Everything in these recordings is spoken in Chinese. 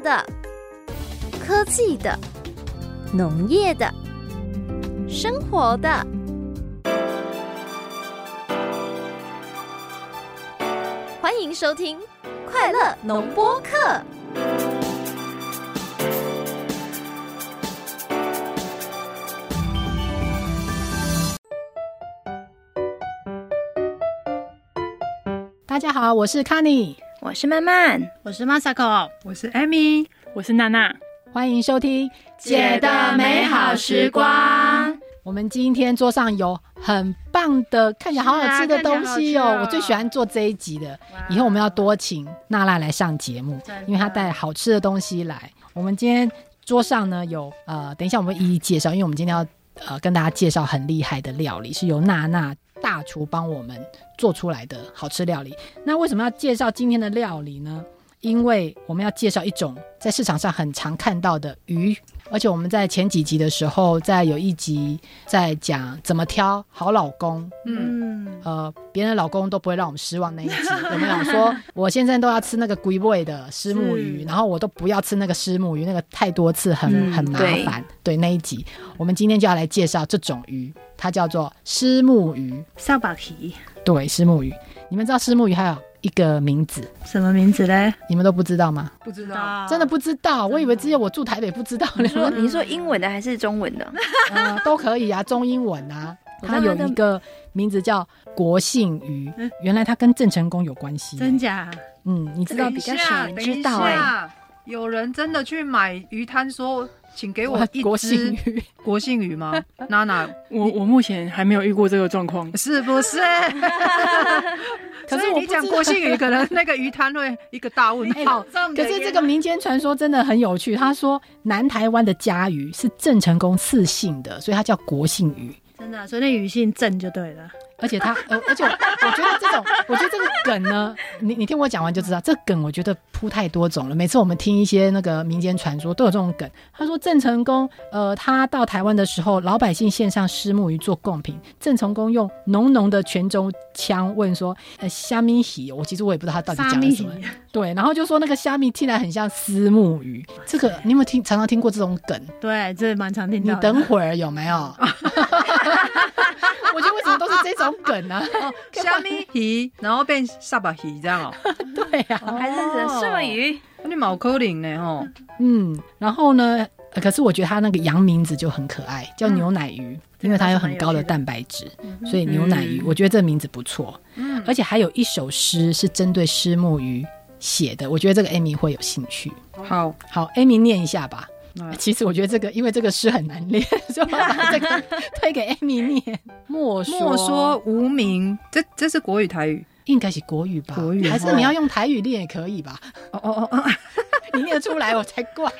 的、科技的、农业的、生活的，欢迎收听《快乐农播客》。大家好，我是 Kenny，我是曼曼，我是 Masako，我是 Amy，我是娜娜。欢迎收听《姐的美好时光》。我们今天桌上有很棒的，看起来好好吃的东西哦。啊、我最喜欢做这一集的，以后我们要多请娜娜来上节目，因为她带好吃的东西来。我们今天桌上呢有呃，等一下我们一一介绍，因为我们今天要呃跟大家介绍很厉害的料理，是由娜娜。大厨帮我们做出来的好吃料理。那为什么要介绍今天的料理呢？因为我们要介绍一种在市场上很常看到的鱼，而且我们在前几集的时候，在有一集在讲怎么挑好老公。嗯，呃，别人的老公都不会让我们失望那一集，有没有说我现在都要吃那个龟味的虱目鱼，然后我都不要吃那个虱目鱼，那个太多次很、嗯、很麻烦。对，对那一集，我们今天就要来介绍这种鱼。它叫做虱目鱼，萨巴皮。对，虱目鱼。你们知道虱目鱼还有一个名字？什么名字嘞？你们都不知道吗？不知道，真的不知道。我以为只有我住台北不知道。你说，你说英文的还是中文的？呃，都可以啊，中英文啊。它有一个名字叫国姓鱼，原来它跟郑成功有关系。真假？嗯，你知道比较少人知道哎。有人真的去买鱼摊说。请给我一只国姓鱼，国姓鱼吗？娜娜，我我目前还没有遇过这个状况，是不是？可是你讲国姓鱼，可能那个鱼摊会一个大问号。可是这个民间传说真的很有趣。他说南台湾的家鱼是郑成功赐姓的，所以它叫国姓鱼。真的，所以那鱼姓郑就对了。而且他，呃，而且我，我觉得这种，我觉得这个梗呢，你你听我讲完就知道，这个梗我觉得铺太多种了。每次我们听一些那个民间传说，都有这种梗。他说郑成功，呃，他到台湾的时候，老百姓献上虱目鱼做贡品，郑成功用浓浓的泉州腔问说：“呃，虾米喜？”我其实我也不知道他到底讲了什么。对，然后就说那个虾米听起来很像虱目鱼。这个你有没有听？常常听过这种梗？对，这蛮常听到。你等会儿有没有？我觉得为什么都是这种梗呢？虾米鱼，然后变沙巴鱼这样哦。对呀，还是什么鱼？你毛可灵呢？哦，嗯，然后呢？可是我觉得它那个洋名字就很可爱，叫牛奶鱼，因为它有很高的蛋白质，所以牛奶鱼，我觉得这个名字不错。嗯，而且还有一首诗是针对虱目鱼写的，我觉得这个 Amy 会有兴趣。好好，Amy 念一下吧。其实我觉得这个，因为这个诗很难念，就把这个 推给 Amy 念。莫说莫说无名，这这是国语台语，应该是国语吧？国语还是你要用台语念也可以吧？哦哦哦哦，你念得出来我才怪。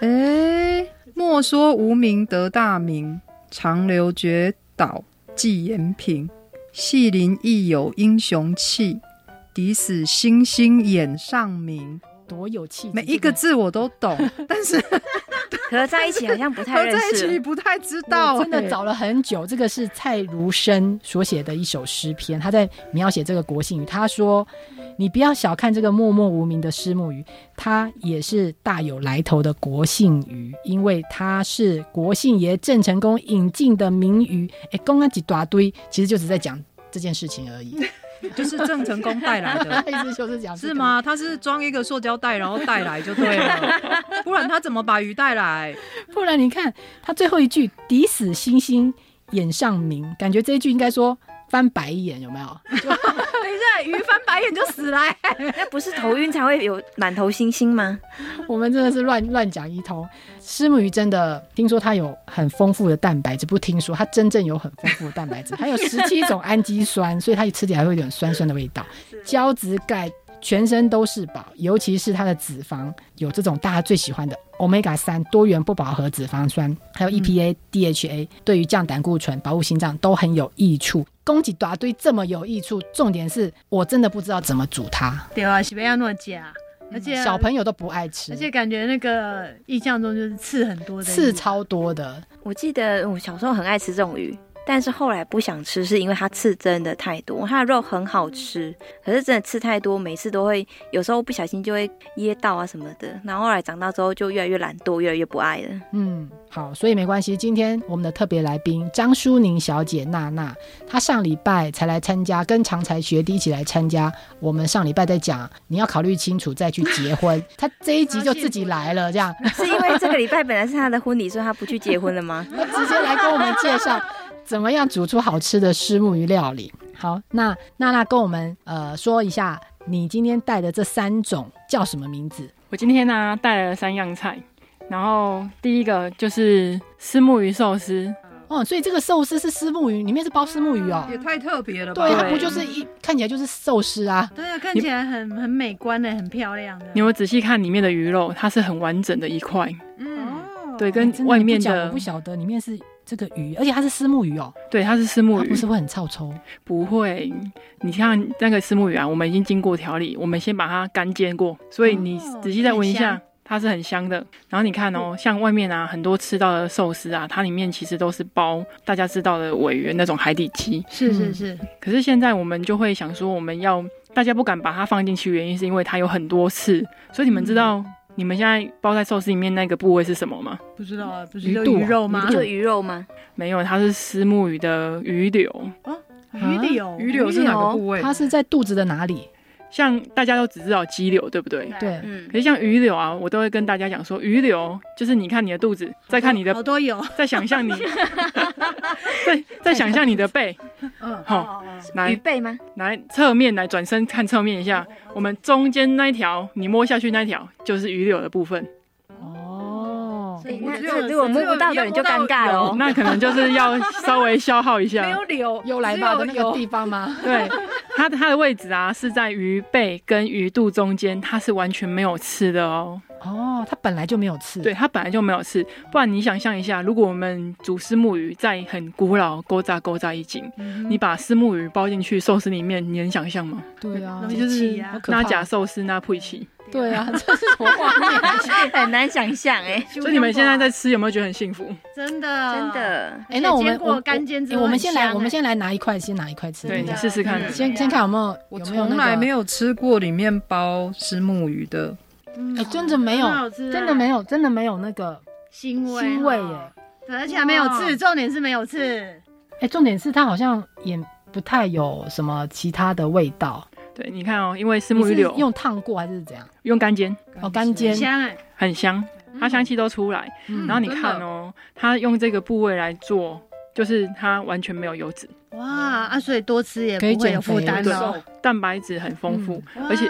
哎，莫说无名得大名，长流绝岛寄延平。戏林亦有英雄气，抵死星星眼上明。多有气质，每一个字我都懂，但是 合在一起好像不太认识，合在一起不太知道。真的找了很久，这个是蔡如生所写的一首诗篇，他在描写这个国姓鱼。他说：“你不要小看这个默默无名的虱目鱼，它也是大有来头的国姓鱼，因为它是国姓爷郑成功引进的名鱼。”哎，公安几大堆，其实就只在讲这件事情而已。就是郑成功带来的，意思就是讲是吗？他是装一个塑胶袋，然后带来就对了。不然他怎么把鱼带来？不然你看他最后一句“抵死星星眼上明”，感觉这一句应该说翻白眼，有没有？等一下，鱼翻白眼就死了。那不是头晕才会有满头星星吗？我们真的是乱乱讲一通。虱目鱼真的听说它有很丰富的蛋白质，不听说它真正有很丰富的蛋白质，还有十七种氨基酸，所以它吃起来会有点酸酸的味道。胶质钙，全身都是宝，尤其是它的脂肪有这种大家最喜欢的 Omega 三多元不饱和脂肪酸，还有 EPA、嗯、DHA，对于降胆固醇、保护心脏都很有益处。供给大堆这么有益处，重点是我真的不知道怎么煮它。对啊，是不要那么假。而且小朋友都不爱吃，而且感觉那个印象中就是刺很多的，刺超多的。我记得我小时候很爱吃这种鱼，但是后来不想吃，是因为它刺真的太多。它的肉很好吃，可是真的刺太多，每次都会有时候不小心就会噎到啊什么的。然后后来长大之后就越来越懒惰，越来越不爱了。嗯，好，所以没关系。今天我们的特别来宾张淑宁小姐娜娜，她上礼拜才来参加，跟常才学弟一起来参加。我们上礼拜在讲，你要考虑清楚再去结婚。她这一集就自己来了，这样是因为这个礼拜本来是她的婚礼，所以她不去结婚了吗？她直接来跟我们介绍怎么样煮出好吃的虱目鱼料理。好，那娜娜跟我们呃说一下，你今天带的这三种叫什么名字？我今天呢带了三样菜，然后第一个就是虱目鱼寿司。哦，所以这个寿司是虱目鱼，里面是包虱目鱼哦，也太特别了吧？对，它不就是一看起来就是寿司啊？对啊，看起来很很美观的，很漂亮的。你有仔细看里面的鱼肉，它是很完整的一块。嗯，对，跟外面的我不晓得里面是这个鱼，而且它是丝木鱼哦。对，它是丝木鱼，不是会很臭臭？不会，你像那个丝木鱼啊，我们已经经过调理，我们先把它干煎过，所以你仔细再闻一下。它是很香的，然后你看哦，像外面啊很多吃到的寿司啊，它里面其实都是包大家知道的尾鱼那种海底鸡。是是是。嗯。可是现在我们就会想说，我们要大家不敢把它放进去，原因是因为它有很多刺。所以你们知道你们现在包在寿司里面那个部位是什么吗？不知道啊，不是鱼肉吗？就鱼肉吗？没有，它是石目鱼的鱼柳。啊，鱼柳，鱼柳是哪个部位？它是在肚子的哪里？像大家都只知道肌柳，对不对？对，嗯。可是像鱼柳啊，我都会跟大家讲说，鱼柳就是你看你的肚子，再看你的，好多油，再想象你，再再想象你的背，嗯，好，来。鱼背吗？来侧面来转身看侧面一下，我们中间那一条，你摸下去那一条就是鱼柳的部分。那如果摸不到的人就尴尬了，那可能就是要稍微消耗一下。没有柳，又来到的那个地方吗？对。它的它的位置啊，是在鱼背跟鱼肚中间，它是完全没有刺的哦。哦，它本来就没有刺。对，它本来就没有刺。不然你想象一下，如果我们煮虱目鱼在很古老勾扎勾扎一斤，嗯、你把虱目鱼包进去寿司里面，你能想象吗？对啊，那就是那假寿司那配起。对啊，这是什么画面？很难想象哎。所以你们现在在吃，有没有觉得很幸福？真的，真的。哎，那我们我干煎之后，我们先来，我们先来拿一块，先拿一块吃。对，你试试看。先先看有没有，我从来没有吃过里面包虱目鱼的。哎，真的没有，真的没有，真的没有那个腥味，腥味耶。而且还没有刺，重点是没有刺。哎，重点是它好像也不太有什么其他的味道。对，你看哦，因为是木鱼柳。用烫过还是怎样？用干煎。哦，干煎。香哎，很香，它香气都出来。然后你看哦，它用这个部位来做，就是它完全没有油脂。哇啊，所以多吃也不会有负担哦。蛋白质很丰富，而且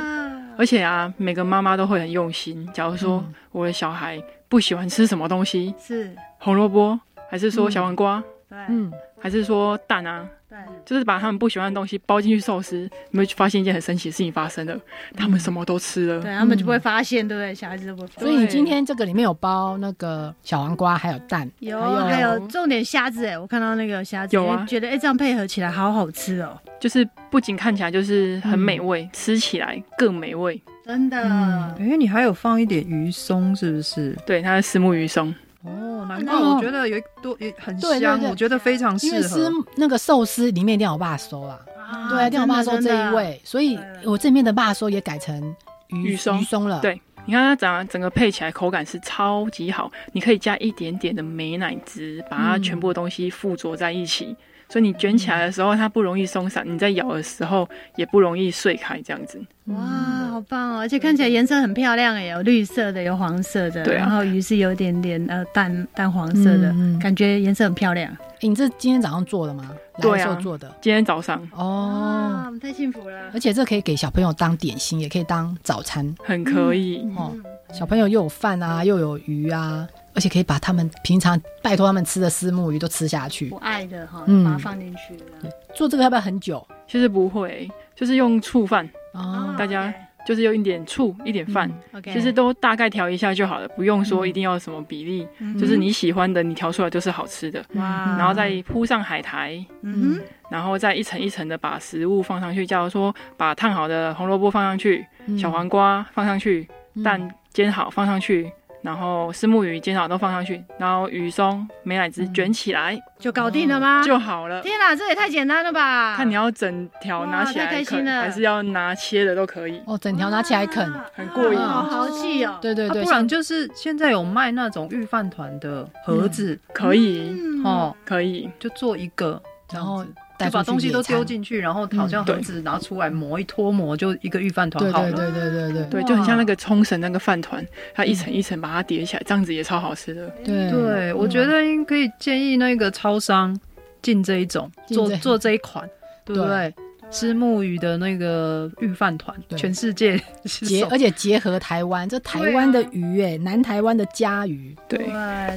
而且啊，每个妈妈都会很用心。假如说我的小孩不喜欢吃什么东西，是。红萝卜，还是说小黄瓜，对，嗯，还是说蛋啊。对，就是把他们不喜欢的东西包进去寿司，你会发现一件很神奇的事情发生了，他们什么都吃了，对，他们就不会发现，对不对？小孩子都不会。所以你今天这个里面有包那个小黄瓜，还有蛋，有还有重点虾子哎，我看到那个虾子，有啊，觉得哎这样配合起来好好吃哦，就是不仅看起来就是很美味，吃起来更美味，真的。因为你还有放一点鱼松，是不是？对，它是石目鱼松。哦，难怪我觉得有一多也很香，我觉得非常适合。因为是那个寿司里面一定要有肉松啊，对，一定要有霸收这一味，所以我这面的霸收也改成鱼松鱼松了。对，你看它整整个配起来口感是超级好，你可以加一点点的美奶汁，把它全部的东西附着在一起。所以你卷起来的时候，它不容易松散；你在咬的时候，也不容易碎开。这样子，哇，好棒哦！而且看起来颜色很漂亮哎，有绿色的，有黄色的，对啊，然后鱼是有点点呃淡淡黄色的，感觉颜色很漂亮。你这今天早上做的吗？对啊，做的。今天早上哦，我们太幸福了。而且这可以给小朋友当点心，也可以当早餐，很可以哦。小朋友又有饭啊，又有鱼啊。而且可以把他们平常拜托他们吃的丝目鱼都吃下去，我爱的哈，嗯，把它放进去。做这个要不要很久？其实不会，就是用醋饭哦，大家就是用一点醋，一点饭，其实都大概调一下就好了，不用说一定要什么比例，就是你喜欢的，你调出来就是好吃的。哇，然后再铺上海苔，嗯，然后再一层一层的把食物放上去，假如说把烫好的红萝卜放上去，小黄瓜放上去，蛋煎好放上去。然后虱目鱼、煎草都放上去，然后鱼松、美乃滋卷起来，嗯、就搞定了吗？就好了。天哪，这也太简单了吧！看你要整条拿起来啃，还是要拿切的都可以。哦，整条拿起来啃，很过瘾，好豪气哦！对对对，不然就是现在有卖那种御饭团的盒子，嗯、可以哦，可以就做一个，然后。就把东西都丢进去，然后好像盒子拿出来磨一脱模，就一个御饭团好了。对对对对对对，就很像那个冲绳那个饭团，它一层一层把它叠起来，这样子也超好吃的。对对，我觉得应可以建议那个超商进这一种，做做这一款，对不对？虱目鱼的那个御饭团，全世界结，而且结合台湾，这台湾的鱼哎，南台湾的家鱼，对，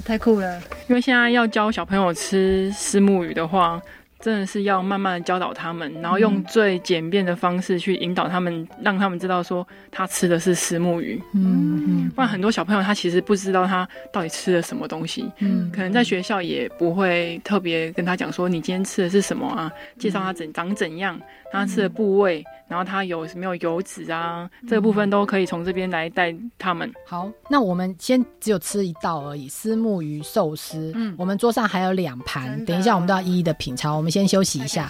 太酷了。因为现在要教小朋友吃虱目鱼的话。真的是要慢慢的教导他们，然后用最简便的方式去引导他们，让他们知道说他吃的是石目鱼。嗯嗯，不然很多小朋友他其实不知道他到底吃了什么东西。嗯，可能在学校也不会特别跟他讲说你今天吃的是什么啊，介绍他怎长怎样，他吃的部位。然后它有没有油脂啊？这个部分都可以从这边来带他们。好，那我们先只有吃一道而已，丝目鱼寿司。嗯，我们桌上还有两盘，等一下我们都要一一的品尝。我们先休息一下。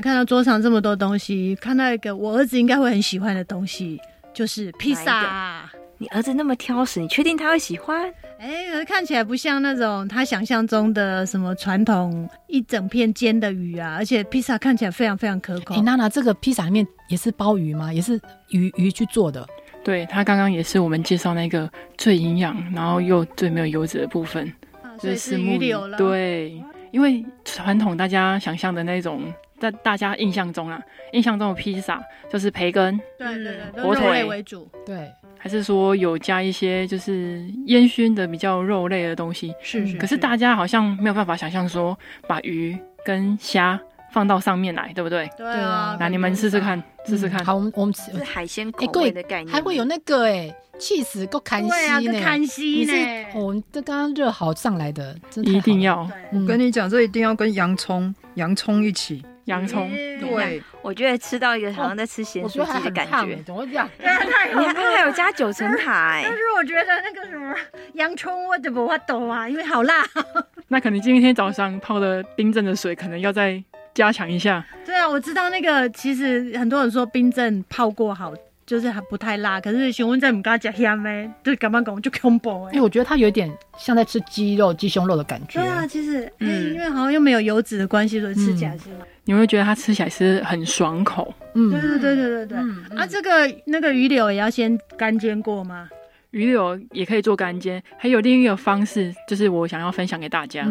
看到桌上这么多东西，看到一个我儿子应该会很喜欢的东西，就是披萨。你儿子那么挑食，你确定他会喜欢？哎、欸，看起来不像那种他想象中的什么传统一整片煎的鱼啊，而且披萨看起来非常非常可口。哎、欸，娜娜，这个披萨里面也是鲍鱼吗？也是鱼鱼去做的？对，它刚刚也是我们介绍那个最营养，然后又最没有油脂的部分，啊、所以是鱼柳了。对，因为传统大家想象的那种。在大家印象中啊，印象中的披萨就是培根，对对对，火腿为主，对，还是说有加一些就是烟熏的比较肉类的东西？是是。可是大家好像没有办法想象说把鱼跟虾放到上面来，对不对？对啊。那你们试试看，试试看。好，我们我们吃是海鲜口味的概念，还会有那个哎，气死够看稀呢，看稀呢。我们这刚刚热好上来的，一定要。我跟你讲，这一定要跟洋葱，洋葱一起。洋葱，对，我觉得吃到一个好像在吃咸酥鸡的感觉，怎么会这样？你看它还有加九层塔，但是我觉得那个什么洋葱我怎么会懂啊？因为好辣。那可能今天早上泡的冰镇的水，可能要再加强一下。对啊，我知道那个，其实很多人说冰镇泡过好。就是还不太辣，可是熊问在我们刚刚讲香咩，对，干嘛讲就恐怖哎。因为我觉得它有点像在吃鸡肉、鸡胸肉的感觉。对啊，其实，嗯，因为好像又没有油脂的关系，所以吃起来是。你会觉得它吃起来是很爽口。嗯，对对对对对。对。啊，这个那个鱼柳也要先干煎过吗？鱼柳也可以做干煎，还有另一个方式，就是我想要分享给大家，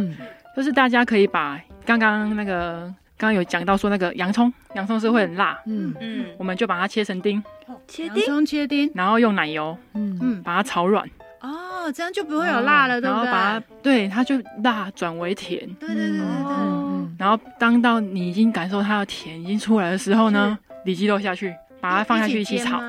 就是大家可以把刚刚那个。刚刚有讲到说那个洋葱，洋葱是会很辣，嗯。嗯，我们就把它切成丁，切丁，切丁，然后用奶油，嗯。嗯，把它炒软，哦，这样就不会有辣了，对不对？然后把它，对，它就辣转为甜，对对对对对，然后当到你已经感受它的甜已经出来的时候呢，里脊肉下去，把它放下去一起炒，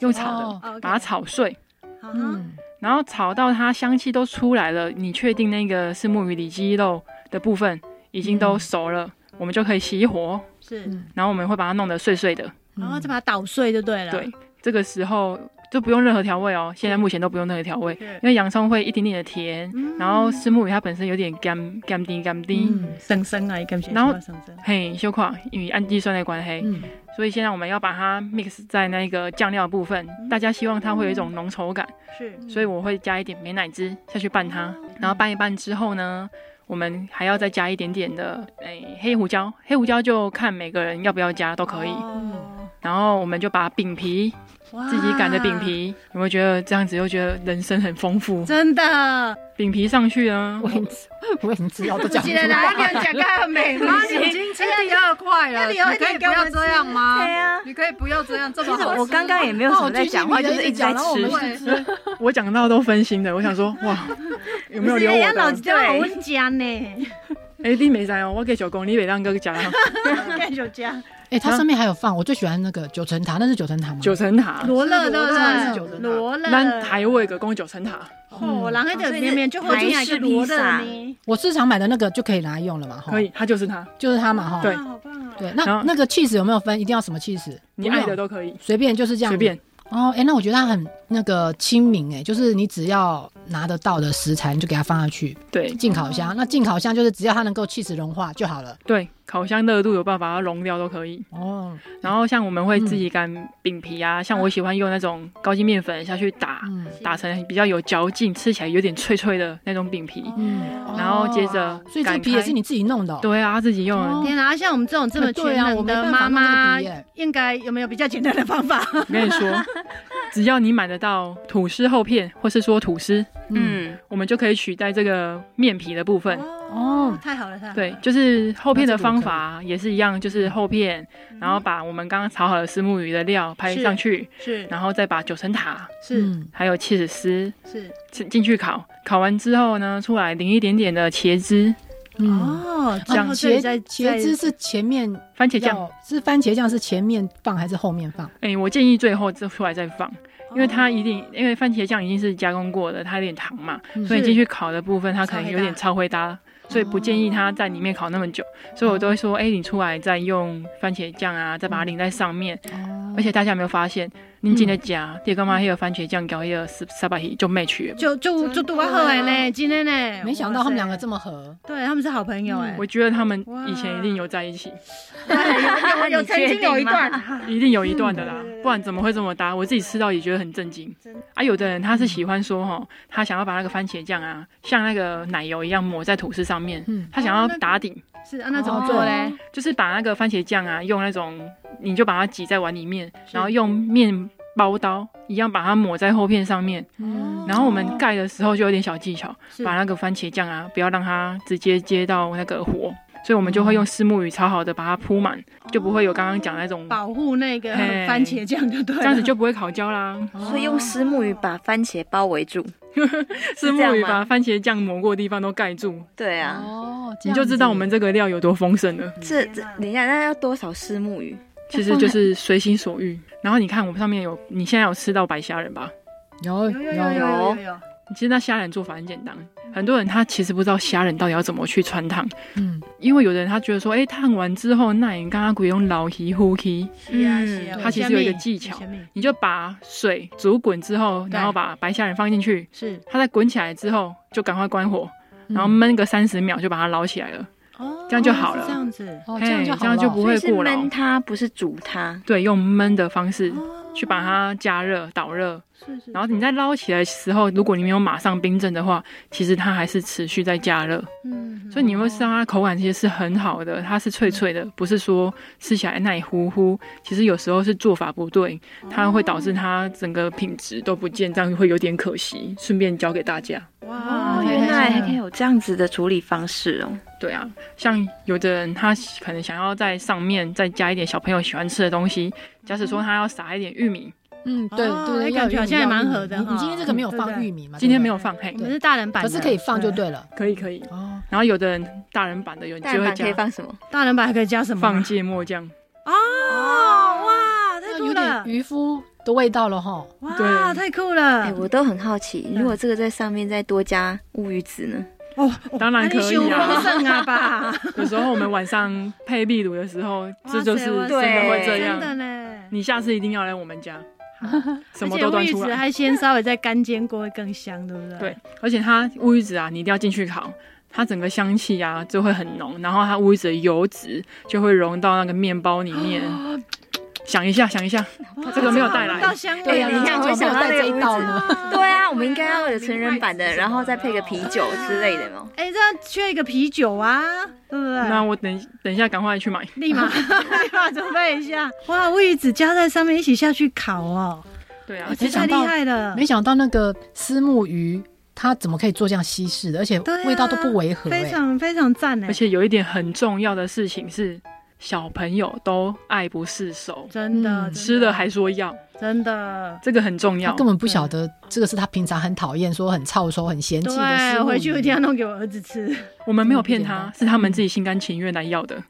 用炒的，把它炒碎，嗯，然后炒到它香气都出来了，你确定那个是木鱼里脊肉的部分已经都熟了。我们就可以熄火，是，然后我们会把它弄得碎碎的，然后再把它捣碎就对了。对，这个时候就不用任何调味哦。现在目前都不用任何调味，因为洋葱会一点点的甜，然后石木鱼它本身有点甘甘甜甘甜，生生啊，然后嘿，小块，因为氨基酸的关系，所以现在我们要把它 mix 在那个酱料部分，大家希望它会有一种浓稠感，是，所以我会加一点美乃滋下去拌它，然后拌一拌之后呢。我们还要再加一点点的诶、欸、黑胡椒，黑胡椒就看每个人要不要加都可以。哦、然后我们就把饼皮，哇自己擀的饼皮，有没有觉得这样子又觉得人生很丰富？真的，饼皮上去啊！我我很知道都讲。记得哪一天讲个很美吗？你已经吃第二块了，你可以不要这样吗？对呀，你可以不要这样。这么好，我刚刚也没有什么在讲话，就是一直在吃。我讲到都分心的，我想说哇，有没有留我的？脑子都好温佳呢。哎，你没在哦，我给小公，你别让哥讲。给小讲。哎，它上面还有放，我最喜欢那个九层塔，那是九层塔吗？九层塔，罗勒的是九层塔，罗勒。那台味个公九层塔，哦，然后这里面就会就是罗勒。我市场买的那个就可以拿来用了嘛？可以，它就是它，就是它嘛？哈，对，好棒啊！对，那那个 cheese 有没有分？一定要什么 cheese？？你爱的都可以，随便就是这样，随便。哦，哎，那我觉得它很那个清明，哎，就是你只要拿得到的食材，你就给它放下去。对，进烤箱，那进烤箱就是只要它能够气死融化就好了。对。烤箱热度有办法把它融掉都可以哦。然后像我们会自己擀饼皮啊，像我喜欢用那种高筋面粉下去打，打成比较有嚼劲，吃起来有点脆脆的那种饼皮。嗯，然后接着，所以这皮也是你自己弄的？对啊，自己用的。天啊，像我们这种这么全能的妈妈，应该有没有比较简单的方法？我跟你说，只要你买得到吐司厚片，或是说吐司，嗯，我们就可以取代这个面皮的部分。哦，太好了，太好了。对，就是厚片的方法也是一样，就是厚片，然后把我们刚刚炒好的石木鱼的料拍上去，是，然后再把九层塔是，还有切子丝是。进去烤，烤完之后呢，出来淋一点点的茄汁。哦，讲茄茄汁是前面番茄酱。是番茄酱是前面放还是后面放？哎，我建议最后再出来再放，因为它一定因为番茄酱已经是加工过的，它有点糖嘛，所以进去烤的部分它可能有点超会搭。所以不建议它在里面烤那么久，所以我都会说，哎、欸，你出来再用番茄酱啊，再把它淋在上面。哦、而且大家有没有发现？您今天加，爹干嘛还有番茄酱搞一个沙沙巴鱼就 match 了，就就就多合哎呢，今天呢，没想到他们两个这么合，对，他们是好朋友哎，我觉得他们以前一定有在一起，有有 曾经有一段，一定有一段的啦，不然怎么会这么搭？我自己吃到也觉得很震惊。啊，有的人他是喜欢说哈，他想要把那个番茄酱啊，像那个奶油一样抹在吐司上面，他想要打底。是啊，那怎么做嘞？就是把那个番茄酱啊，用那种。你就把它挤在碗里面，然后用面包刀一样把它抹在厚片上面。嗯，然后我们盖的时候就有点小技巧，把那个番茄酱啊，不要让它直接接到那个火，所以我们就会用虱目鱼炒好的把它铺满，就不会有刚刚讲那种保护那个番茄酱，就对，这样子就不会烤焦啦。所以用虱目鱼把番茄包围住，虱目鱼把番茄酱抹过的地方都盖住。对啊，哦，你就知道我们这个料有多丰盛了。这这，等一下，那要多少虱目鱼？其实就是随心所欲。然后你看，我们上面有，你现在有吃到白虾仁吧？有有有有有。其实那虾仁做法很简单，很多人他其实不知道虾仁到底要怎么去穿烫。嗯。因为有的人他觉得说，哎，烫完之后，那你刚刚可以用老皮呼吸。是啊，是啊。它其实有一个技巧，你就把水煮滚之后，然后把白虾仁放进去。是。它在滚起来之后，就赶快关火，然后焖个三十秒，就把它捞起来了。哦这样就好了，这样子，哦，这样就这样就不会过了。焖它不是煮它，对，用焖的方式去把它加热、导热。然后你在捞起来的时候，如果你没有马上冰镇的话，其实它还是持续在加热。嗯，所以你会吃到它口感其实是很好的，它是脆脆的，不是说吃起来奶糊糊。其实有时候是做法不对，它会导致它整个品质都不见，这样会有点可惜。顺便教给大家。哇，原来还可以有这样子的处理方式哦。对啊，像有的人他可能想要在上面再加一点小朋友喜欢吃的东西，假使说他要撒一点玉米。嗯，对对，感觉好像也蛮合的。你今天这个没有放玉米吗？今天没有放，嘿，我们是大人版，可是可以放就对了，可以可以。哦，然后有的人大人版的有，就会加可以放什么？大人版还可以加什么？放芥末酱。哦，哇，太酷了，渔夫的味道了哈。哇，太酷了。哎，我都很好奇，如果这个在上面再多加乌鱼子呢？哦，当然可以啊。吧。有时候我们晚上配秘鲁的时候，这就是真的会这样。真的呢。你下次一定要来我们家。什么都端出来，还先稍微再干煎过会更香，对不对？对，而且它乌鱼子啊，你一定要进去烤，它整个香气啊就会很浓，然后它乌鱼子的油脂就会融到那个面包里面。想一下，想一下，这个没有带来。对呀，你看我想到这一道呢。对啊，我们应该要有成人版的，然后再配个啤酒之类的嘛。哎，这样缺一个啤酒啊，对不对？那我等等一下，赶快去买，立马 立马准备一下。哇，乌鱼子加在上面一起下去烤哦。对啊，太厉害了。没想到那个虱目鱼，它怎么可以做这样西式的，而且味道都不违和，非常非常赞。而且有一点很重要的事情是。小朋友都爱不释手，真的吃了还说要，真的这个很重要。他根本不晓得这个是他平常很讨厌、说很臭臭、很嫌弃的事物。对，回去一定要弄给我儿子吃。我们没有骗他，是他们自己心甘情愿来要的。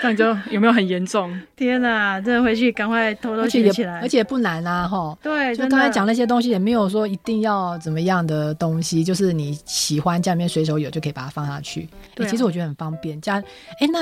这样就有没有很严重？天哪，这回去赶快偷偷学起来，而且不难啊，哈。对，就刚才讲那些东西也没有说一定要怎么样的东西，就是你喜欢家里面随手有就可以把它放下去。对、啊欸，其实我觉得很方便。家，哎、欸，那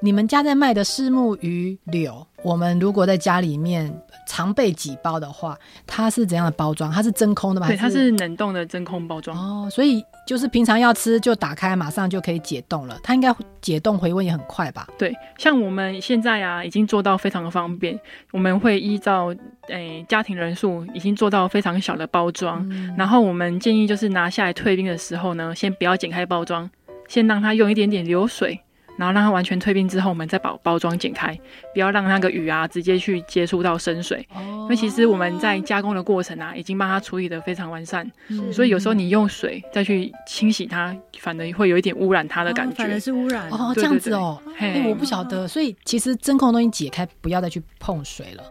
你们家在卖的虱目鱼柳，我们如果在家里面常备几包的话，它是怎样的包装？它是真空的吗？对，它是冷冻的真空包装。哦，所以就是平常要吃就打开，马上就可以解冻了。它应该解冻回温也很快吧？对，像我们现在啊，已经做到非常的方便。我们会依照诶、欸、家庭人数，已经做到非常小的包装。嗯、然后我们建议就是拿下来退冰的时候呢，先不要剪开包装，先让它用一点点流水。然后让它完全退冰之后，我们再把包装剪开，不要让那个鱼啊直接去接触到生水。哦。因为其实我们在加工的过程啊，已经帮它处理得非常完善。是。所以有时候你用水再去清洗它，反而会有一点污染它的感觉。哦、反而是污染。哦，这样子哦。嘿、欸，我不晓得。所以其实真空的东西解开，不要再去碰水了。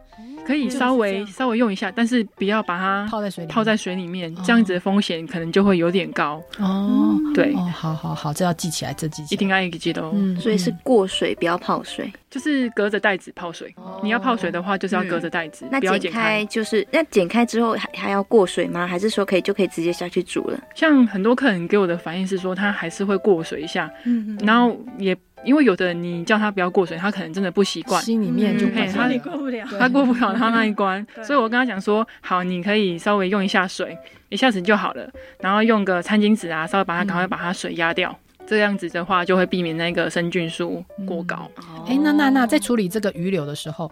可以稍微稍微用一下，但是不要把它泡在水里泡在水里面，这样子的风险可能就会有点高哦。对，哦，好好好，这要记起来，这记起，一定要记得哦。嗯，所以是过水，不要泡水，就是隔着袋子泡水。你要泡水的话，就是要隔着袋子，不要剪开。就是那剪开之后还还要过水吗？还是说可以就可以直接下去煮了？像很多客人给我的反应是说，他还是会过水一下，嗯，然后也。因为有的人你叫他不要过水，他可能真的不习惯，心里面就怕他过不了，他过不了他那一关。所以我跟他讲说，好，你可以稍微用一下水，一下子就好了，然后用个餐巾纸啊，稍微把它赶快把它水压掉，嗯，这样子的话就会避免那个生菌数过高。哎，嗯，欸，那那那在处理这个鱼柳的时候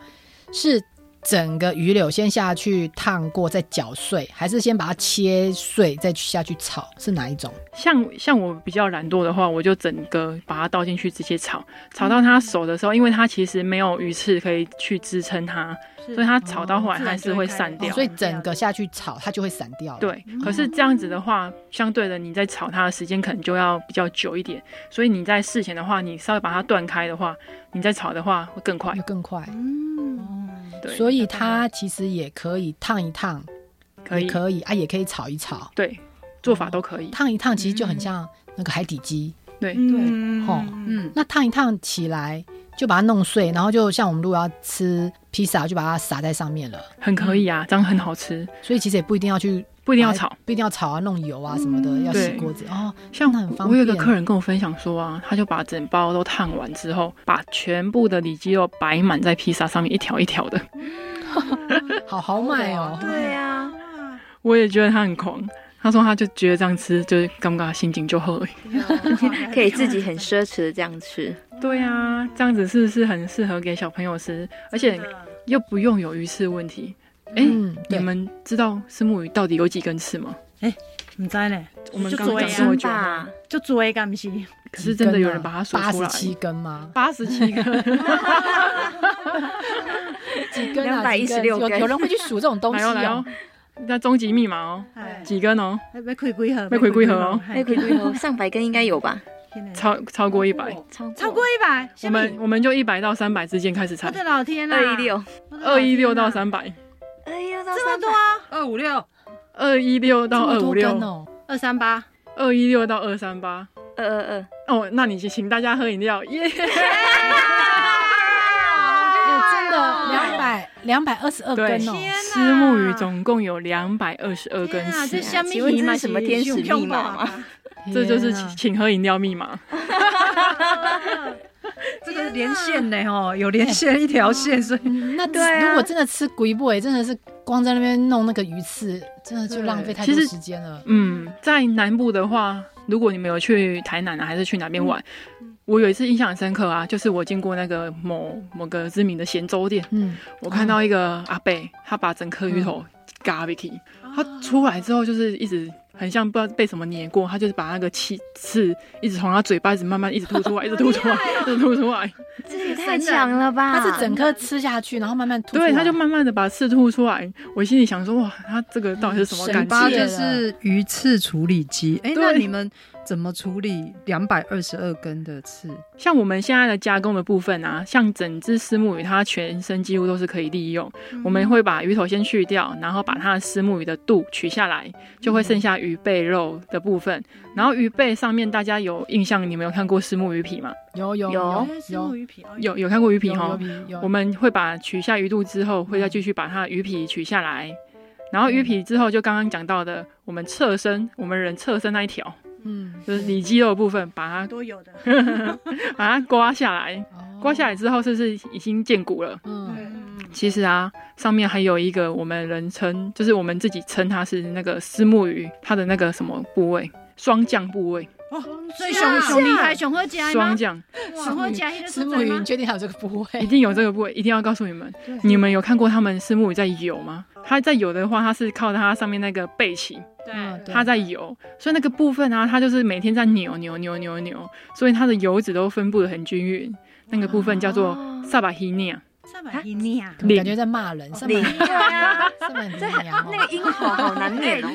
是。整个鱼柳先下去烫过，再搅碎，还是先把它切碎再下去炒？是哪一种？像像我比较懒惰的话，我就整个把它倒进去直接炒，炒到它熟的时候，因为它其实没有鱼刺可以去支撑它，所以它炒到后来还是会散掉。哦，所以整个下去炒，它就会散掉。对，可是这样子的话，相对的你在炒它的时间可能就要比较久一点，所以你在事前的话，你稍微把它断开的话，你在炒的话会更快，会更快。嗯。所以它其实也可以烫一烫，可以。可以啊，也可以炒一炒，对，做法都可以。烫一烫其实就很像那个海底鸡，对。对，哦，嗯，那烫一烫起来就把它弄碎，然后就像我们如果要吃披萨，就把它撒在上面了，很可以啊，这样很好吃。所以其实也不一定要去。不一定要炒，不一定要炒啊，弄油啊什么的，嗯、要洗锅子哦。像很方便。我有个客人跟我分享说啊，他就把整包都烫完之后，把全部的里脊肉摆满在披萨上面，一条一条的，好豪迈哦。对呀、啊，我也觉得他很狂。他说他就觉得这样吃，就是刚刚心情就好了，可以自己很奢侈的这样吃。对啊，这样子是不是很适合给小朋友吃？而且又不用有鱼刺问题。哎、你们知道虱目鱼到底有几根刺吗？哎、欸，不知呢。我们刚刚讲这么久，就做一根不是？可是真的有人把它数出来，八十七根吗？八十七根，几根啊？两百一十六根。有人会去数这种东西、哦，那终极密码哦，几根哦？没亏几盒？没亏几盒哦？没亏几盒？上百根应该有吧？超超过一百，超超过一百。我们我们就一百到三百之间开始猜。我的老天啊！二一六，二一六到三百。哎呀，这么多啊！二五六，二一六到二五六哦，二三八，二一六到二三八，二二二。哦，那你请大家喝饮料，耶！真的两百两百二十二根哦！丝木鱼总共有两百二十二根刺，请问这是什么天使密码吗？这就是请喝饮料密码。这个连线呢，哦，有连线一条线，所以那对、啊，如果真的吃鬼不真的是光在那边弄那个鱼刺，真的就浪费太多时间了。嗯，在南部的话，如果你没有去台南啊，还是去哪边玩，嗯，我有一次印象很深刻啊，就是我经过那个某某个知名的咸粥店，嗯，我看到一个阿伯，他把整颗鱼头嘎进去，他出来之后就是一直。很像不知道被什么碾过，他就是把那个气刺一直从他嘴巴一直慢慢一直吐出来，一直吐出来，一直吐出来。这也太强了吧！他是整颗吃下去，然后慢慢吐。对，他就慢慢的把刺吐出来。我心里想说，哇，他这个到底是什么感觉？就是鱼刺处理机。哎、欸，那你们怎么处理两百二十二根的刺？像我们现在的加工的部分啊，像整只丝目鱼，它全身几乎都是可以利用。嗯、我们会把鱼头先去掉，然后把它的丝目鱼的肚取下来，就会剩下鱼背肉的部分。嗯、然后鱼背上面，大家有印象？你们有看过丝目鱼皮吗？有有有有鱼皮，有有看过鱼皮哈？我们会把取下鱼肚之后，会再继续把它的鱼皮取下来。然后鱼皮之后，就刚刚讲到的，我们侧身，我们人侧身那一条，嗯，就是里肌肉的部分，把它都有的，把它刮下来，刮下来之后，是不是已经见骨了？嗯，其实啊，上面还有一个我们人称，就是我们自己称它是那个丝木鱼，它的那个什么部位，霜降部位。哦，所以熊熊厉害，熊会加霜降，熊会加虱目鱼，你确定还有这个部位？一定有这个部位，一定要告诉你们。你们有看过他们虱目鱼在游吗？它在游的话，它是靠它上面那个背鳍，对，它在游，所以那个部分啊，它就是每天在扭扭扭扭扭，所以它的油脂都分布的很均匀。那个部分叫做萨巴希尼亚，萨巴希尼亚，感觉在骂人，萨巴呀，萨巴希尼亚，那个音好好难念哦。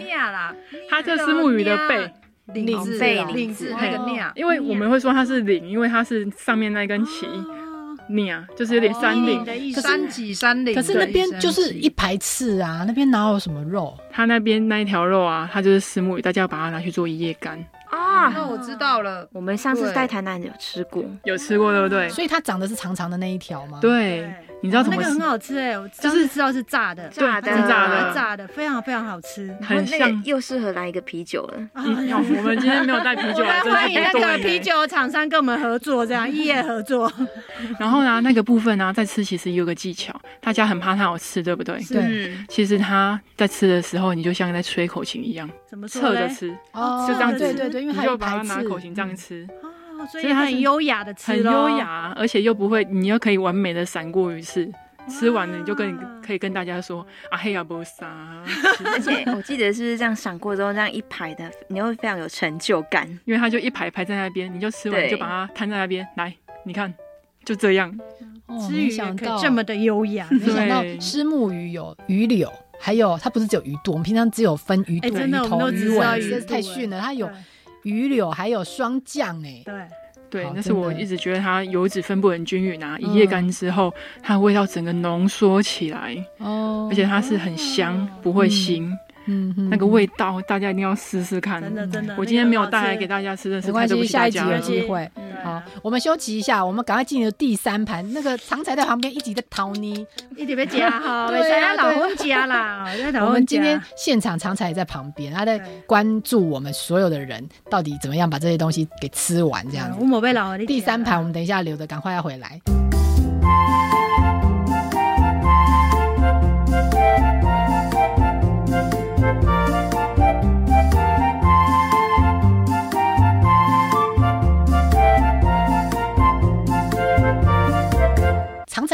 它这是木鱼的背。领子，领子，那个鸟，因为我们会说它是领，因为它是上面那根旗。鸟，就是有点山岭的意思，山脊山岭。可是那边就是一排刺啊，那边哪有什么肉？它那边那一条肉啊，它就是石目鱼，大家要把它拿去做一夜干啊。那我知道了，我们上次在台南有吃过，有吃过对不对？所以它长的是长长的那一条吗？对。你知道怎么？那个很好吃哎，我就是知道是炸的，炸的，炸的，炸的，非常非常好吃，很像，又适合来一个啤酒了。我们今天没有带啤酒来，欢迎那个啤酒厂商跟我们合作，这样异业合作。然后呢，那个部分呢，在吃其实有个技巧，大家很怕它好吃，对不对？对。其实它在吃的时候，你就像在吹口琴一样，怎么侧着吃？哦，就这样子，对对对，因为你就把它拿口型这样吃，所以它很优雅的吃，很优雅，而且又不会，你又可以完美的闪过鱼刺。吃完了你就跟可以跟大家说啊嘿呀不杀，而且我记得是不是这样闪过之后这样一排的，你会非常有成就感，因为它就一排排在那边，你就吃完就把它摊在那边来，你看就这样，吃鱼可以这么的优雅，没想到虱目鱼有鱼柳，还有它不是只有鱼肚，我们平常只有分鱼肚、鱼头、鱼尾，太逊了，它有鱼柳还有霜降哎，对。对，那是我一直觉得它油脂分布很均匀啊，一夜干之后，它的味道整个浓缩起来，哦，而且它是很香，不会腥。嗯，那个味道大家一定要试试看。真的真的，我今天没有带来给大家吃的，没关系，下一集有机会。好，我们休息一下，我们赶快进入第三盘。那个常才在旁边一直在掏泥，一直被夹哈，对啊，老公夹啦。我们今天现场常才也在旁边，他在关注我们所有的人到底怎么样把这些东西给吃完这样子。我冇被老第三盘，我们等一下留着，赶快要回来。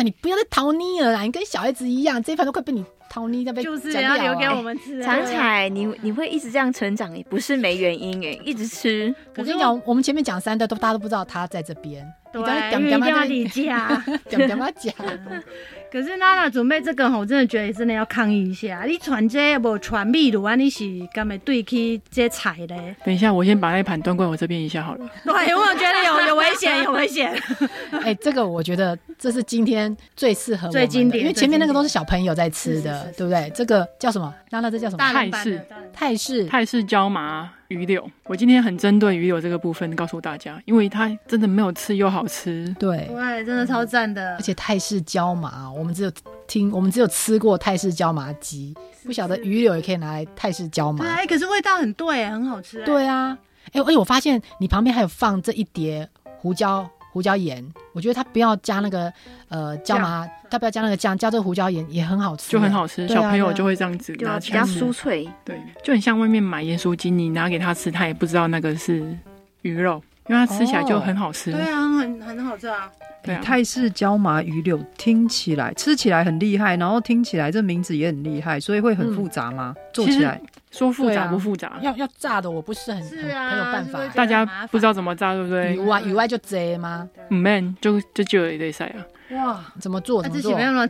你不要再淘腻了啦！你跟小孩子一样，这一盘都快被你淘泥在被就是要留给我们吃。长彩，你你会一直这样成长，也不是没原因哎，一直吃。我跟你讲，我们前面讲三代都大家都不知道他在这边。对，你一定要你家，点点嘛家。可是娜娜准备这个，我真的觉得真的要抗议一下。你传这无传秘鲁啊？你是干嘛对起这菜嘞？等一下，我先把那盘端过来我这边一下好了。对，我觉得有有危险，有危险。哎，这个我觉得这是今天最适合、最经典，因为前面那个都是小朋友在吃的，对不对？这个叫什么？娜娜，这叫什么？泰式泰式泰式椒麻。鱼柳，我今天很针对鱼柳这个部分告诉大家，因为它真的没有刺又好吃，对，对，真的超赞的，而且泰式椒麻，我们只有听，我们只有吃过泰式椒麻鸡，不晓得鱼柳也可以拿来泰式椒麻，哎，可是味道很对，很好吃，对啊，哎，而且我发现你旁边还有放这一碟胡椒。胡椒盐，我觉得他不要加那个呃椒麻，他不要加那个酱，加这个胡椒盐也很好吃，就很好吃。小朋友就会这样子拿起来，比较酥脆，对，就很像外面买盐酥鸡，你拿给他吃，他也不知道那个是鱼肉，因为它吃起来就很好吃。对啊，很很好吃啊。对，泰式椒麻鱼柳听起来吃起来很厉害，然后听起来这名字也很厉害，所以会很复杂吗？做起来？说复杂不复杂？要要炸的，我不是很很很有办法。大家不知道怎么炸，对不对？以外鱼外就遮吗？唔 man 就就就有一赛啊！哇，怎么做？怎么做？那个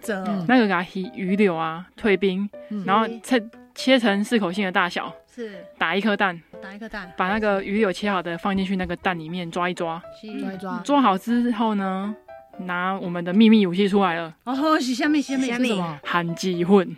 那个鱼鱼柳啊，退冰，然后切切成适口性的大小，是打一颗蛋，打一颗蛋？把那个鱼柳切好的放进去那个蛋里面抓一抓，抓一抓，抓好之后呢，拿我们的秘密武器出来了。哦，是虾米？虾米？是什么？韩鸡粉。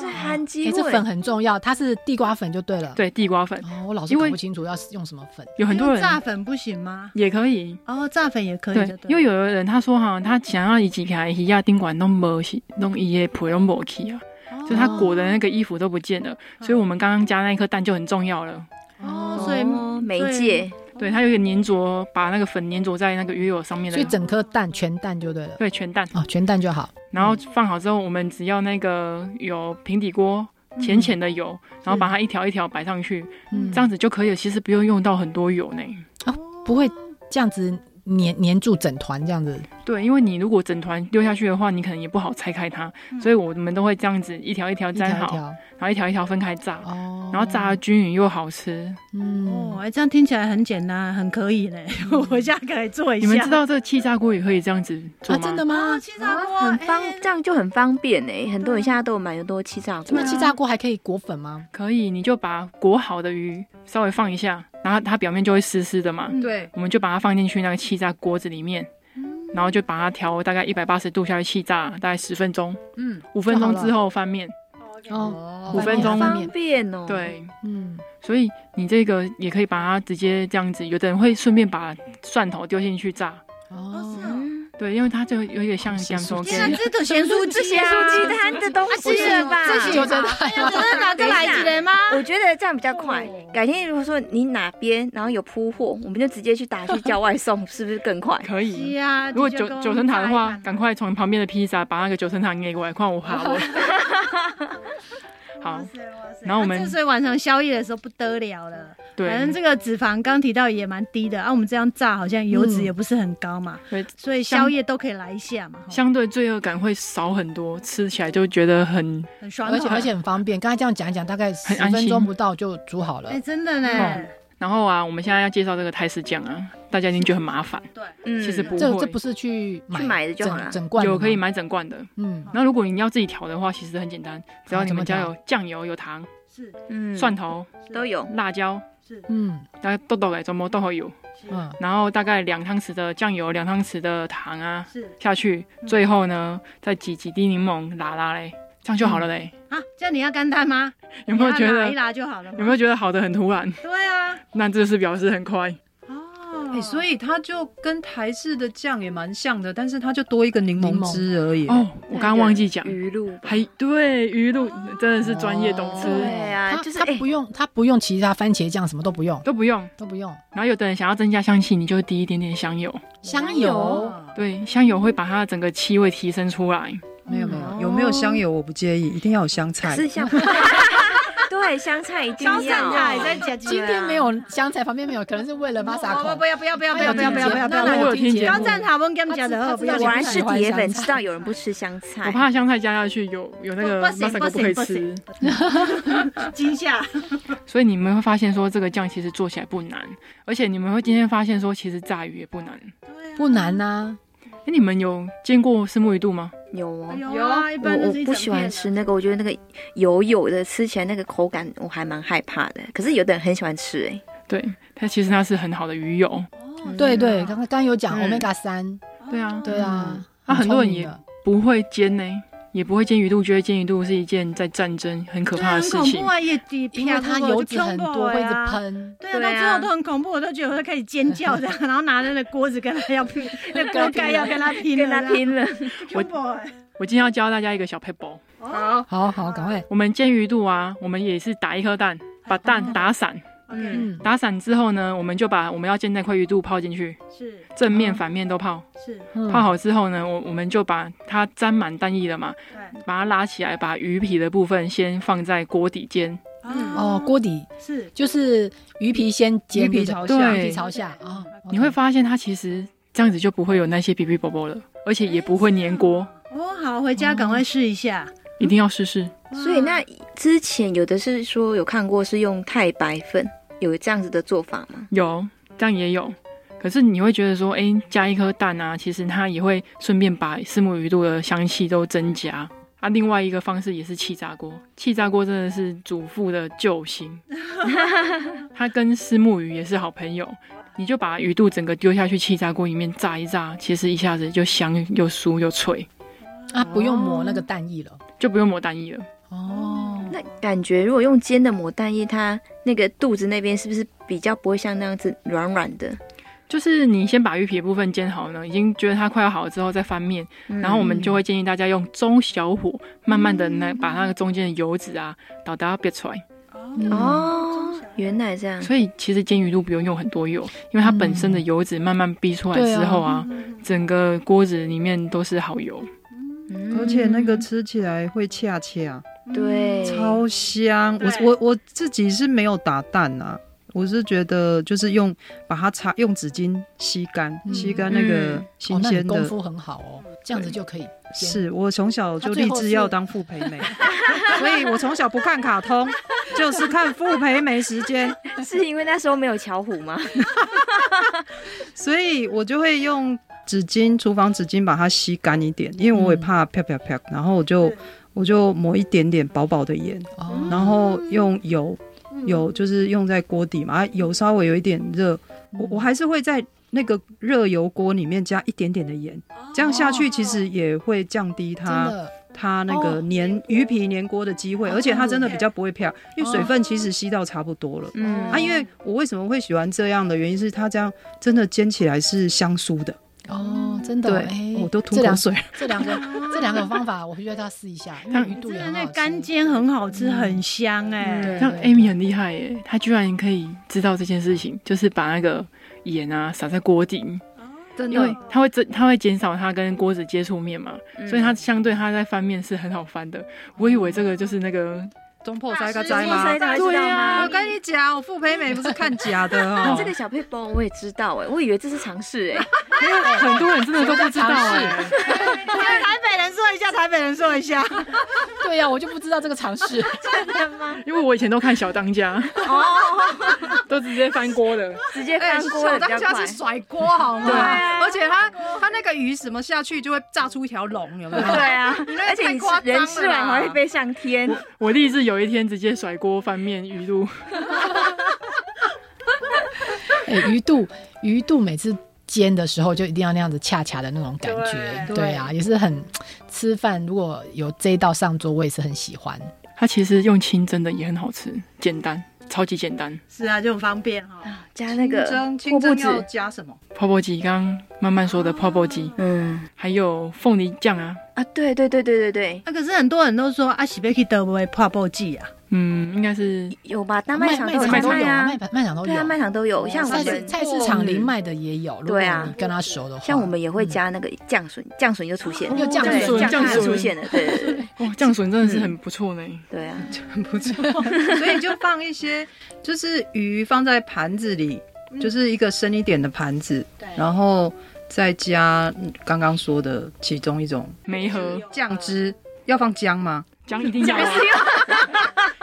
是韩鸡粉，这粉很重要，它是地瓜粉就对了。对，地瓜粉。哦，我老是搞不清楚要用什么粉。有很多人炸粉不行吗？也可以。哦，炸粉也可以。对，因为有的人他说哈，他想要一起开鱼呀，宾馆弄没去，弄一些皮都没去啊，就他裹的那个衣服都不见了。所以我们刚刚加那一颗蛋就很重要了。哦，所以媒介。对，它有点粘着，把那个粉粘着在那个鱼油上面的。所以整颗蛋全蛋就对了。对，全蛋哦，全蛋就好。然后放好之后，我们只要那个有平底锅，浅浅的油，然后把它一条一条摆上去，这样子就可以了。其实不用用到很多油呢。啊，不会这样子。粘粘住整团这样子，对，因为你如果整团丢下去的话，你可能也不好拆开它，嗯、所以我们都会这样子一条一条粘好，一条一条然后一条一条分开炸，哦、然后炸的均匀又好吃。嗯，哦，哎，这样听起来很简单，很可以嘞，嗯、我家可以做一下。你们知道这个气炸锅也可以这样子做吗？啊、真的吗？气炸锅很方，欸、这样就很方便哎，很多人现在都有买很多气炸锅。那气炸锅还可以裹粉吗？可以，你就把裹好的鱼稍微放一下。然后它表面就会湿湿的嘛，对，我们就把它放进去那个气炸锅子里面，然后就把它调大概一百八十度下去气炸，大概十分钟，嗯，五分钟之后翻面，哦，五分钟方便哦，对，嗯，所以你这个也可以把它直接这样子，有的人会顺便把蒜头丢进去炸，哦。对，因为它就有点像咸酥鸡。这都咸酥鸡啊！咸酥鸡摊的东西了吧？这是九层塔，九层塔再来一个吗？我觉得这样比较快。改天如果说你哪边然后有铺货，我们就直接去打去叫外送，是不是更快？可以。如果九九层塔的话，赶快从旁边的披萨把那个九层塔给过来，快我好。好，然后我们所以晚上宵夜的时候不得了了。对，反正这个脂肪刚提到也蛮低的啊。我们这样炸好像油脂也不是很高嘛，所以宵夜都可以来一下嘛。相对罪恶感会少很多，吃起来就觉得很很爽，而且而且很方便。刚才这样讲一讲，大概十分钟不到就煮好了。哎，真的呢。然后啊，我们现在要介绍这个泰式酱啊，大家一定觉得很麻烦。对，嗯，其实不会，这这不是去买去买的就好了，整罐有可以买整罐的。嗯，那如果你要自己调的话，其实很简单，只要你们家有酱油、有糖，是，嗯，蒜头。都有，辣椒。是，嗯，大概豆豆哎，怎么都会有。嗯，然后大概两汤匙的酱油，两汤匙的糖啊，是。下去，最后呢再挤几滴柠檬，拉拉嘞，这样就好了嘞。啊，这样你要干蛋吗？有没有觉得一拉就好了？有没有觉得好的很突然？对啊，那这是表示很快哦。哎，所以它就跟台式的酱也蛮像的，但是它就多一个柠檬汁而已。哦，我刚刚忘记讲鱼露，还对鱼露真的是专业懂吃。对啊，就是它不用，它不用其他番茄酱，什么都不用，都不用，都不用。然后有的人想要增加香气，你就滴一点点香油。香油，对，香油会把它整个气味提升出来。没有没有，有没有香油我不介意，一定要有香菜。是香，对，香菜一定要。香菜在加今天没有香菜，旁边没有，可能是为了马萨口。不要不要不要不要不要不要不要不要！我有听见。刚站他们跟他们讲的，不要。果然是铁粉，知道有人不吃香菜。我怕香菜加下去有有那个马萨口不可以吃。惊吓。所以你们会发现说，这个酱其实做起来不难，而且你们会今天发现说，其实炸鱼也不难。不难呐。哎，你们有煎过虱目鱼肚吗？有哦，有啊。我我不喜欢吃那个，我觉得那个油油的，吃起来那个口感我还蛮害怕的。可是有的人很喜欢吃，哎，对，它其实它是很好的鱼油。对对，刚刚刚有讲，Omega 三。对啊，对啊，那很多人也不会煎呢。也不会煎鱼肚，觉得煎鱼肚是一件在战争很可怕的事情。很恐怖啊！也因为它油脂很多，会一直喷。对啊，到最后都很恐怖，我都觉得我都开始尖叫这样，然后拿着那锅子跟他要拼，那锅盖要跟他拼，跟他拼了。我我今天要教大家一个小撇步。好，好好，赶快。我们煎鱼肚啊，我们也是打一颗蛋，把蛋打散。嗯，打散之后呢，我们就把我们要煎那块鱼肚泡进去，是。正面反面都泡，是。泡好之后呢，我我们就把它沾满蛋液了嘛，对，把它拉起来，把鱼皮的部分先放在锅底煎，哦，锅底是。就是鱼皮先煎，鱼皮朝下，鱼皮朝下啊，你会发现它其实这样子就不会有那些皮皮薄薄了，而且也不会粘锅。哦，好，回家赶快试一下，一定要试试。所以那之前有的是说有看过是用太白粉。有这样子的做法吗？有，这样也有。可是你会觉得说，哎、欸，加一颗蛋啊，其实它也会顺便把虱目鱼肚的香气都增加。啊，另外一个方式也是气炸锅，气炸锅真的是主妇的救星。它跟虱目鱼也是好朋友。你就把鱼肚整个丢下去气炸锅里面炸一炸，其实一下子就香又酥又脆。啊，不用抹那个蛋液了，就不用抹蛋液了。哦，那感觉如果用煎的抹蛋液，它那个肚子那边是不是比较不会像那样子软软的？就是你先把鱼皮部分煎好呢，已经觉得它快要好了之后再翻面，嗯、然后我们就会建议大家用中小火，慢慢的那把那个中间的油脂啊倒到别出来。哦，原来这样。所以其实煎鱼都不用用很多油，因为它本身的油脂慢慢逼出来之后啊，啊整个锅子里面都是好油。而且那个吃起来会恰恰，对，超香。我我我自己是没有打蛋呐，我是觉得就是用把它擦用纸巾吸干，吸干那个新鲜的功夫很好哦，这样子就可以。是我从小就立志要当傅培梅，所以我从小不看卡通，就是看傅培梅时间。是因为那时候没有巧虎吗？所以我就会用。纸巾，厨房纸巾把它吸干一点，因为我也怕啪啪啪，然后我就我就抹一点点薄薄的盐，然后用油，油就是用在锅底嘛，油稍微有一点热，我我还是会在那个热油锅里面加一点点的盐，这样下去其实也会降低它它那个粘鱼皮粘锅的机会，而且它真的比较不会漂，因为水分其实吸到差不多了。嗯。啊，因为我为什么会喜欢这样的原因是它这样真的煎起来是香酥的。哦，真的，对，我都吐口水。这两个，这两个方法，我觉得他试一下。那鱼肚也很好吃，干煎很好吃，很香哎。像 Amy 很厉害耶，她居然可以知道这件事情，就是把那个盐啊撒在锅底，真的，因为它会增，它会减少它跟锅子接触面嘛，所以它相对它在翻面是很好翻的。我以为这个就是那个。中破塞个灾吗？对呀，我跟你讲，我傅培美不是看假的 哦。这个小配包我也知道哎，我以为这是常识哎，很多人真的都不知道 哎。台北人说一下，台北人说一下。对呀，我就不知道这个常识。真的吗？因为我以前都看小当家，哦，都直接翻锅的，直接翻锅。小当家是甩锅好吗？对，而且他他那个鱼什么下去就会炸出一条龙，有没有？对啊，而且人吃完还会飞上天。我立志有。有一天直接甩锅翻面鱼肚，哎，鱼肚鱼肚每次煎的时候就一定要那样子恰恰的那种感觉，对，对啊，也是很吃饭如果有这一道上桌，我也是很喜欢。它其实用清蒸的也很好吃，简单。超级简单，是啊，就很方便哈。加那个清蒸要加什么？泡泡鸡，刚刚慢慢说的泡泡鸡，嗯，还有凤梨酱啊。啊，对对对对对对。那可是很多人都说啊，喜贝克德不会泡泡剂啊。嗯，应该是有吧？大卖场都有卖啊，卖卖场都有，对啊，卖场都有。像菜市菜市场里卖的也有。对啊，你跟他熟的话，像我们也会加那个酱笋，酱笋又出现了，又酱笋，酱笋出现了，对对对。哇，酱笋真的是很不错呢。对啊，很不错。所以就放一些，就是鱼放在盘子里，就是一个深一点的盘子，然后再加刚刚说的其中一种梅和酱汁，要放姜吗？姜一定要。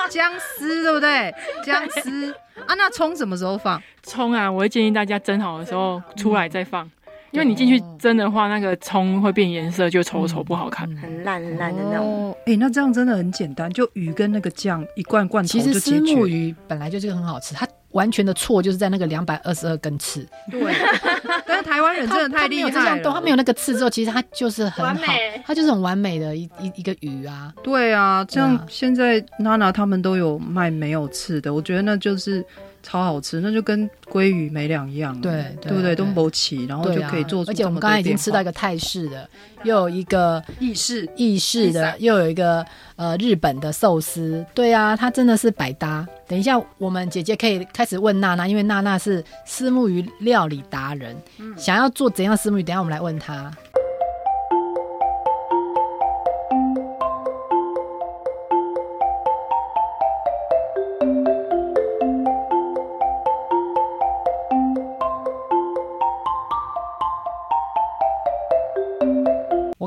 姜丝对不对？姜丝啊，那葱什么时候放？葱啊，我会建议大家蒸好的时候出来再放，因为你进去蒸的话，那个葱会变颜色，就丑丑不好看，很烂很烂的那种。哎，那这样真的很简单，就鱼跟那个酱一罐罐头就解决。其实虱目鱼本来就是很好吃，它完全的错就是在那个两百二十二根刺。对。但是台湾人真的太厉害了，他没有那个刺之后，其实他就是很好，他就是很完美的一一一个鱼啊。对啊，像现在娜娜他们都有卖没有刺的，我觉得那就是超好吃，那就跟鲑鱼没两样。对对不对？都没起，然后就可以做出。而且我们刚才已经吃到一个泰式的，又有一个意式意式的，又有一个呃日本的寿司。对啊，它真的是百搭。等一下，我们姐姐可以开始问娜娜，因为娜娜是虱目鱼料理达人，嗯、想要做怎样的虱目鱼？等一下我们来问她。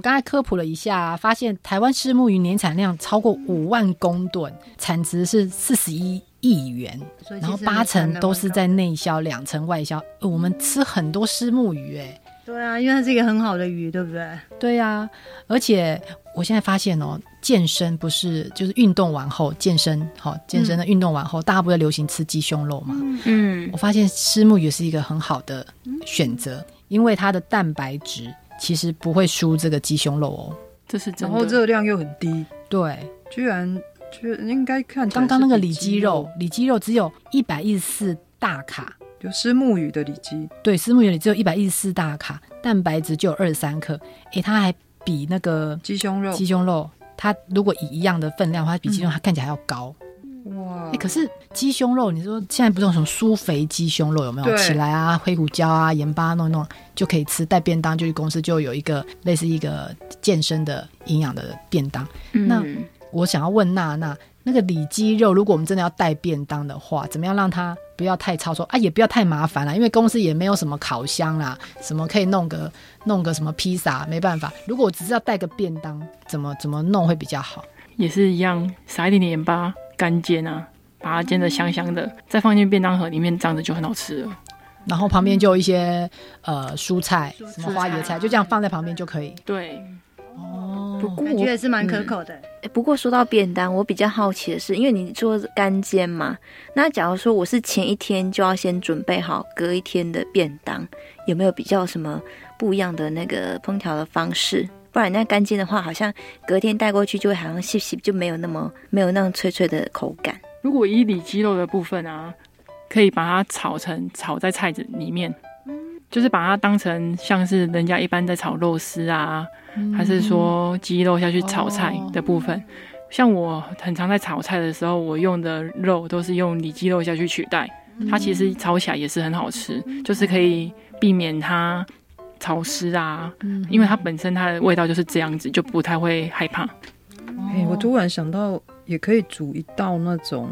我刚才科普了一下，发现台湾虱目鱼年产量超过五万公吨，产值是四十一亿元，然后八成都是在内销，两成外销。我们吃很多虱目鱼，哎，对啊，因为它是一个很好的鱼，对不对？对呀、啊，而且我现在发现哦，健身不是就是运动完后健身，好、哦、健身的运动完后，嗯、大家不是流行吃鸡胸肉嘛？嗯，我发现虱目鱼是一个很好的选择，嗯、因为它的蛋白质其实不会输这个鸡胸肉哦，这是真的，然后热量又很低，对，居然就应该看刚刚那个里脊肉，里脊肉只有一百一十四大卡。就虱目鱼的里脊，对，虱目鱼里只有一百一十四大卡，蛋白质就有二十三克，哎，它还比那个鸡胸肉，鸡胸肉，它如果以一样的分量的话，比鸡胸肉它看起来还要高。哇，哎，可是鸡胸肉，你说现在不是有什么酥肥鸡胸肉有没有？起来啊，黑胡椒啊，盐巴弄一弄就可以吃，带便当就去公司就有一个类似一个健身的营养的便当。嗯、那我想要问娜娜，那个里脊肉，如果我们真的要带便当的话，怎么样让它？不要太操作啊，也不要太麻烦了，因为公司也没有什么烤箱啦，什么可以弄个 弄个什么披萨，没办法。如果我只是要带个便当，怎么怎么弄会比较好？也是一样，撒一点点盐巴，干煎啊，把它煎得香香的，再放进便当盒里面，这样子就很好吃了。然后旁边就有一些呃蔬菜，什么花椰菜，就这样放在旁边就可以。对。哦，不过我觉得也是蛮可口的。嗯。不过说到便当，我比较好奇的是，因为你做干煎嘛，那假如说我是前一天就要先准备好隔一天的便当，有没有比较什么不一样的那个烹调的方式？不然那干煎的话，好像隔天带过去就会好像细细，就没有那么没有那种脆脆的口感。如果以里脊肉的部分啊，可以把它炒成炒在菜子里面。就是把它当成像是人家一般在炒肉丝啊，嗯、还是说鸡肉下去炒菜的部分。哦、像我很常在炒菜的时候，我用的肉都是用里脊肉下去取代。嗯、它其实炒起来也是很好吃，嗯、就是可以避免它潮湿啊，嗯、因为它本身它的味道就是这样子，就不太会害怕。哎、欸，我突然想到，也可以煮一道那种，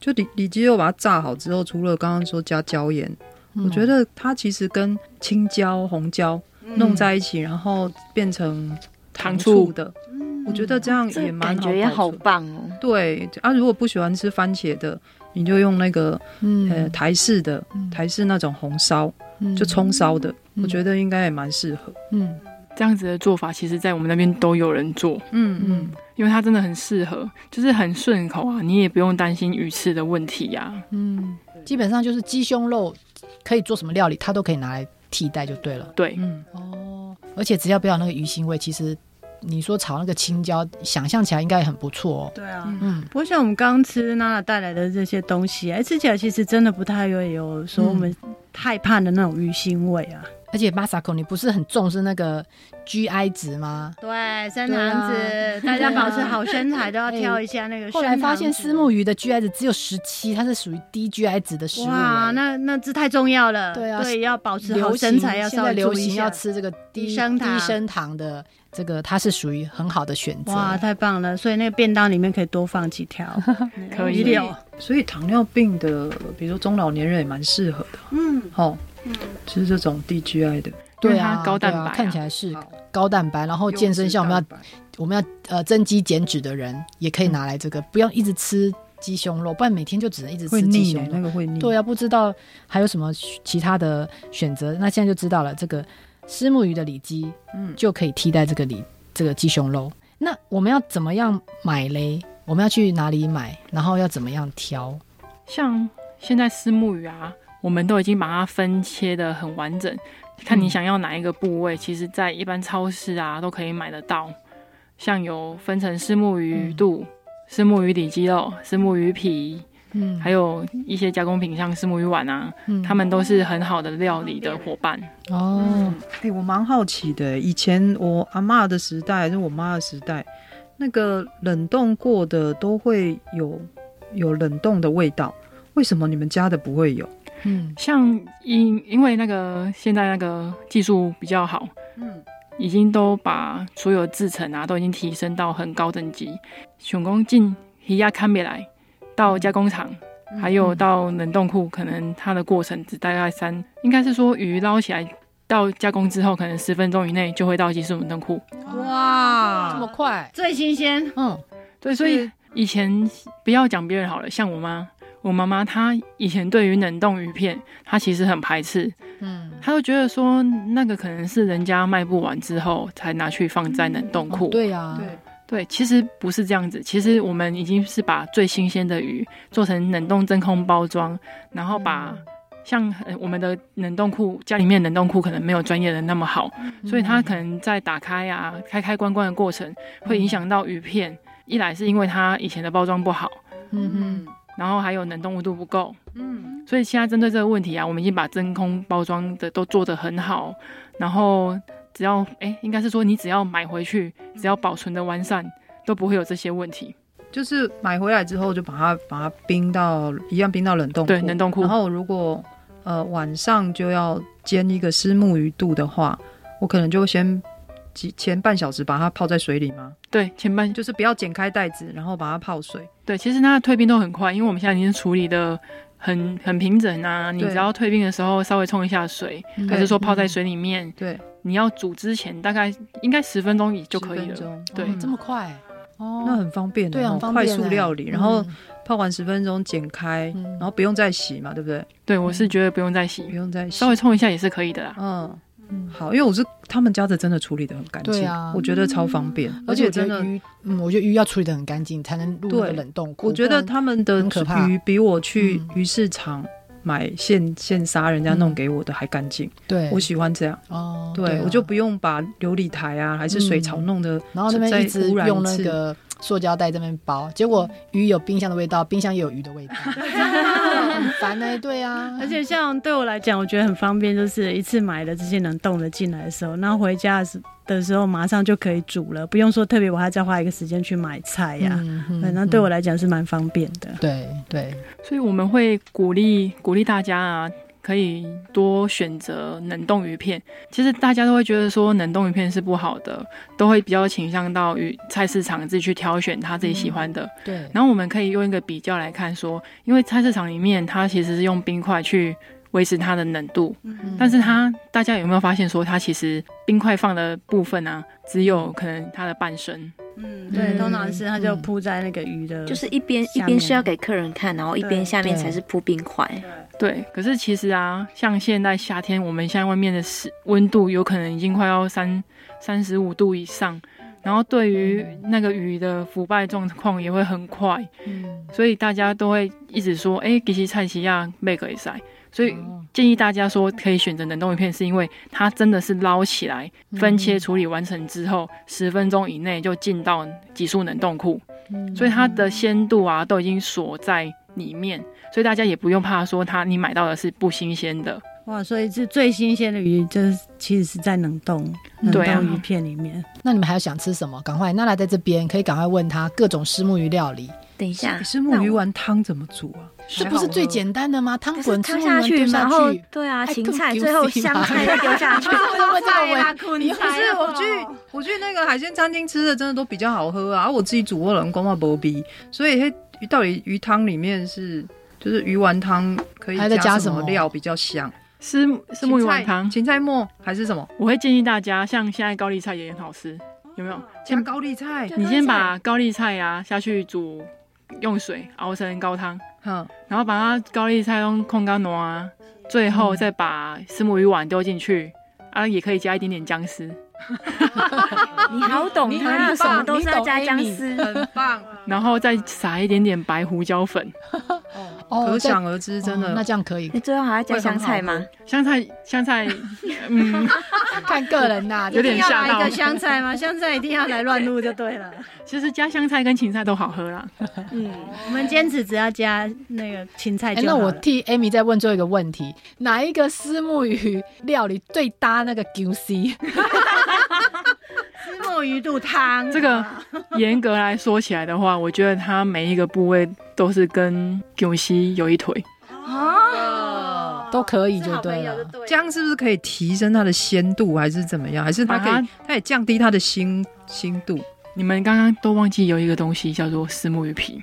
就里里脊肉把它炸好之后，除了刚刚说加椒盐。我觉得它其实跟青椒、红椒弄在一起，嗯、然后变成糖醋的。嗯、我觉得这样也蛮好，感觉也好棒哦。对啊，如果不喜欢吃番茄的，你就用那个、嗯、呃台式的、嗯、台式那种红烧，嗯、就葱烧的，嗯、我觉得应该也蛮适合。嗯，这样子的做法，其实在我们那边都有人做。嗯嗯，因为它真的很适合，就是很顺口啊，你也不用担心鱼刺的问题呀、啊。嗯，基本上就是鸡胸肉。可以做什么料理，它都可以拿来替代就对了。对，嗯，哦，而且只要不要那个鱼腥味，其实你说炒那个青椒，想象起来应该也很不错哦。对啊，嗯，不过像我们刚吃娜娜带来的这些东西，哎，吃起来其实真的不太会有说我们害怕的那种鱼腥味啊。而且 Masako，你不是很重视那个 GI 值吗？对，升糖值，啊、大家保持好身材都要挑一下那个。后来发现虱目鱼的 GI 值只有十七，它是属于低 GI 值的食物。哇，那那这太重要了。对啊，对，要保持好身材，要稍微流行要吃这个低升低升糖的这个，它是属于很好的选择。哇，太棒了！所以那个便当里面可以多放几条，可以。所以糖尿病的，比如说中老年人也蛮适合的。嗯，好。嗯，吃这种 DGI 的，对啊，高蛋白，看起来是高蛋白。然后健身像我们要我们要呃增肌减脂的人，也可以拿来这个，不要一直吃鸡胸肉，不然每天就只能一直吃鸡胸肉，那个会腻。对啊，不知道还有什么其他的选择，那现在就知道了。这个虱目鱼的里脊，嗯，就可以替代这个里这个鸡胸肉。那我们要怎么样买嘞？我们要去哪里买？然后要怎么样挑？像现在虱目鱼啊。我们都已经把它分切的很完整，看你想要哪一个部位，嗯、其实在一般超市啊都可以买得到。像有分成虱目鱼肚、虱目、嗯、鱼里肌肉、虱目鱼皮，嗯，还有一些加工品，像是木鱼丸啊，嗯，他们都是很好的料理的伙伴。哦，哎、欸，我蛮好奇的，以前我阿嬷的时代还是我妈的时代，那个冷冻过的都会有有冷冻的味道，为什么你们家的不会有？嗯，像因因为那个现在那个技术比较好，嗯，已经都把所有制成啊都已经提升到很高等级。熊工进鱼鸭看不来到加工厂，嗯、还有到冷冻库，可能它的过程只大概三，应该是说鱼捞起来到加工之后，可能十分钟以内就会到技术冷冻库。哇，这么快，最新鲜。嗯，对，所以以前不要讲别人好了，像我妈。我妈妈她以前对于冷冻鱼片，她其实很排斥，嗯，她会觉得说那个可能是人家卖不完之后才拿去放在冷冻库。对呀，对对，其实不是这样子，其实我们已经是把最新鲜的鱼做成冷冻真空包装，然后把。像我们的冷冻库，家里面冷冻库可能没有专业的那么好，所以它可能在打开啊、开开关关的过程，会影响到鱼片。一来是因为它以前的包装不好，嗯嗯，然后还有冷冻温度不够，嗯，所以现在针对这个问题啊，我们已经把真空包装的都做得很好，然后只要哎、欸，应该是说你只要买回去，只要保存的完善，都不会有这些问题。就是买回来之后就把它把它冰到一样冰到冷冻库，对，冷冻库。然后如果呃，晚上就要煎一个虱目鱼肚的话，我可能就先几前半小时把它泡在水里吗？对，前半就是不要剪开袋子，然后把它泡水。对，其实它的退冰都很快，因为我们现在已经处理的很很平整啊。你只要退冰的时候稍微冲一下水，还是说泡在水里面，对，你要煮之前大概应该十分钟就可以了。对，这么快哦，那很方便，对啊，快速料理，然后。泡完十分钟，剪开，然后不用再洗嘛，对不对？对，我是觉得不用再洗，不用再洗，稍微冲一下也是可以的啦。嗯，好，因为我是他们家的，真的处理的很干净，对啊，我觉得超方便，而且真的鱼，嗯，我觉得鱼要处理的很干净，才能入那个冷冻库。我觉得他们的鱼比我去鱼市场买现现杀人家弄给我的还干净。对，我喜欢这样。哦，对，我就不用把琉璃台啊，还是水槽弄得，然后那边一直用那个。塑胶袋这边包，结果鱼有冰箱的味道，冰箱也有鱼的味道，很烦呢。对啊，而且像对我来讲，我觉得很方便，就是一次买了这些能冻的进来的时候，然后回家的时候马上就可以煮了，不用说特别我还再花一个时间去买菜呀。反正对我来讲是蛮方便的。对对，所以我们会鼓励鼓励大家啊。可以多选择冷冻鱼片。其实大家都会觉得说冷冻鱼片是不好的，都会比较倾向到鱼菜市场自己去挑选他自己喜欢的。嗯、对。然后我们可以用一个比较来看说，因为菜市场里面它其实是用冰块去维持它的冷度，嗯、但是它大家有没有发现说它其实冰块放的部分啊，只有可能它的半身。嗯，对，通常是它就铺在那个鱼的，就是一边一边是要给客人看，然后一边下面才是铺冰块。对，可是其实啊，像现在夏天，我们现在外面的湿温度有可能已经快要三三十五度以上，然后对于那个鱼的腐败状况也会很快。嗯，所以大家都会一直说，哎，其实菜市仔买可以晒。所以建议大家说可以选择冷冻鱼片，是因为它真的是捞起来分切处理完成之后，十分钟以内就进到急速冷冻库，所以它的鲜度啊都已经锁在里面，所以大家也不用怕说它你买到的是不新鲜的。哇，所以是最新鲜的鱼，就是其实是在冷冻冷冻鱼片里面。那你们还有想吃什么？赶快，娜娜在这边可以赶快问他各种石目鱼料理。等一下，石目鱼丸汤怎么煮啊？这不是最简单的吗？汤滚汤下去，然后对啊，芹菜最后香菜再丢下去。不是我去我去那个海鲜餐厅吃的，真的都比较好喝啊！我自己煮过人光嘛不比，所以鱼到底鱼汤里面是就是鱼丸汤可以加什么料比较香？虱虱目鱼丸汤，芹菜末还是什么？我会建议大家，像现在高丽菜也很好吃，有没有？加高丽菜，你先把高丽菜呀下去煮。用水熬成高汤，嗯，然后把它高丽菜用控干挪啊，最后再把丝木鱼丸丢进去，啊，也可以加一点点姜丝。你好懂它，什么都是要加姜丝，很棒。然后再撒一点点白胡椒粉。哦，可想而知，真的。那这样可以。你最后还要加香菜吗？香菜，香菜，嗯，看个人呐，有点吓到。一个香菜吗？香菜一定要来乱入就对了。其实加香菜跟芹菜都好喝啦。嗯，我们坚持只要加那个芹菜。那我替 Amy 再问最后一个问题：哪一个私木鱼料理最搭那个 juicy？鱼肚汤，这个严格来说起来的话，我觉得它每一个部位都是跟牛膝有一腿哦，都可以就对了。这样是不是可以提升它的鲜度，还是怎么样？还是它可以它也降低它的腥腥度？你们刚刚都忘记有一个东西叫做石木鱼皮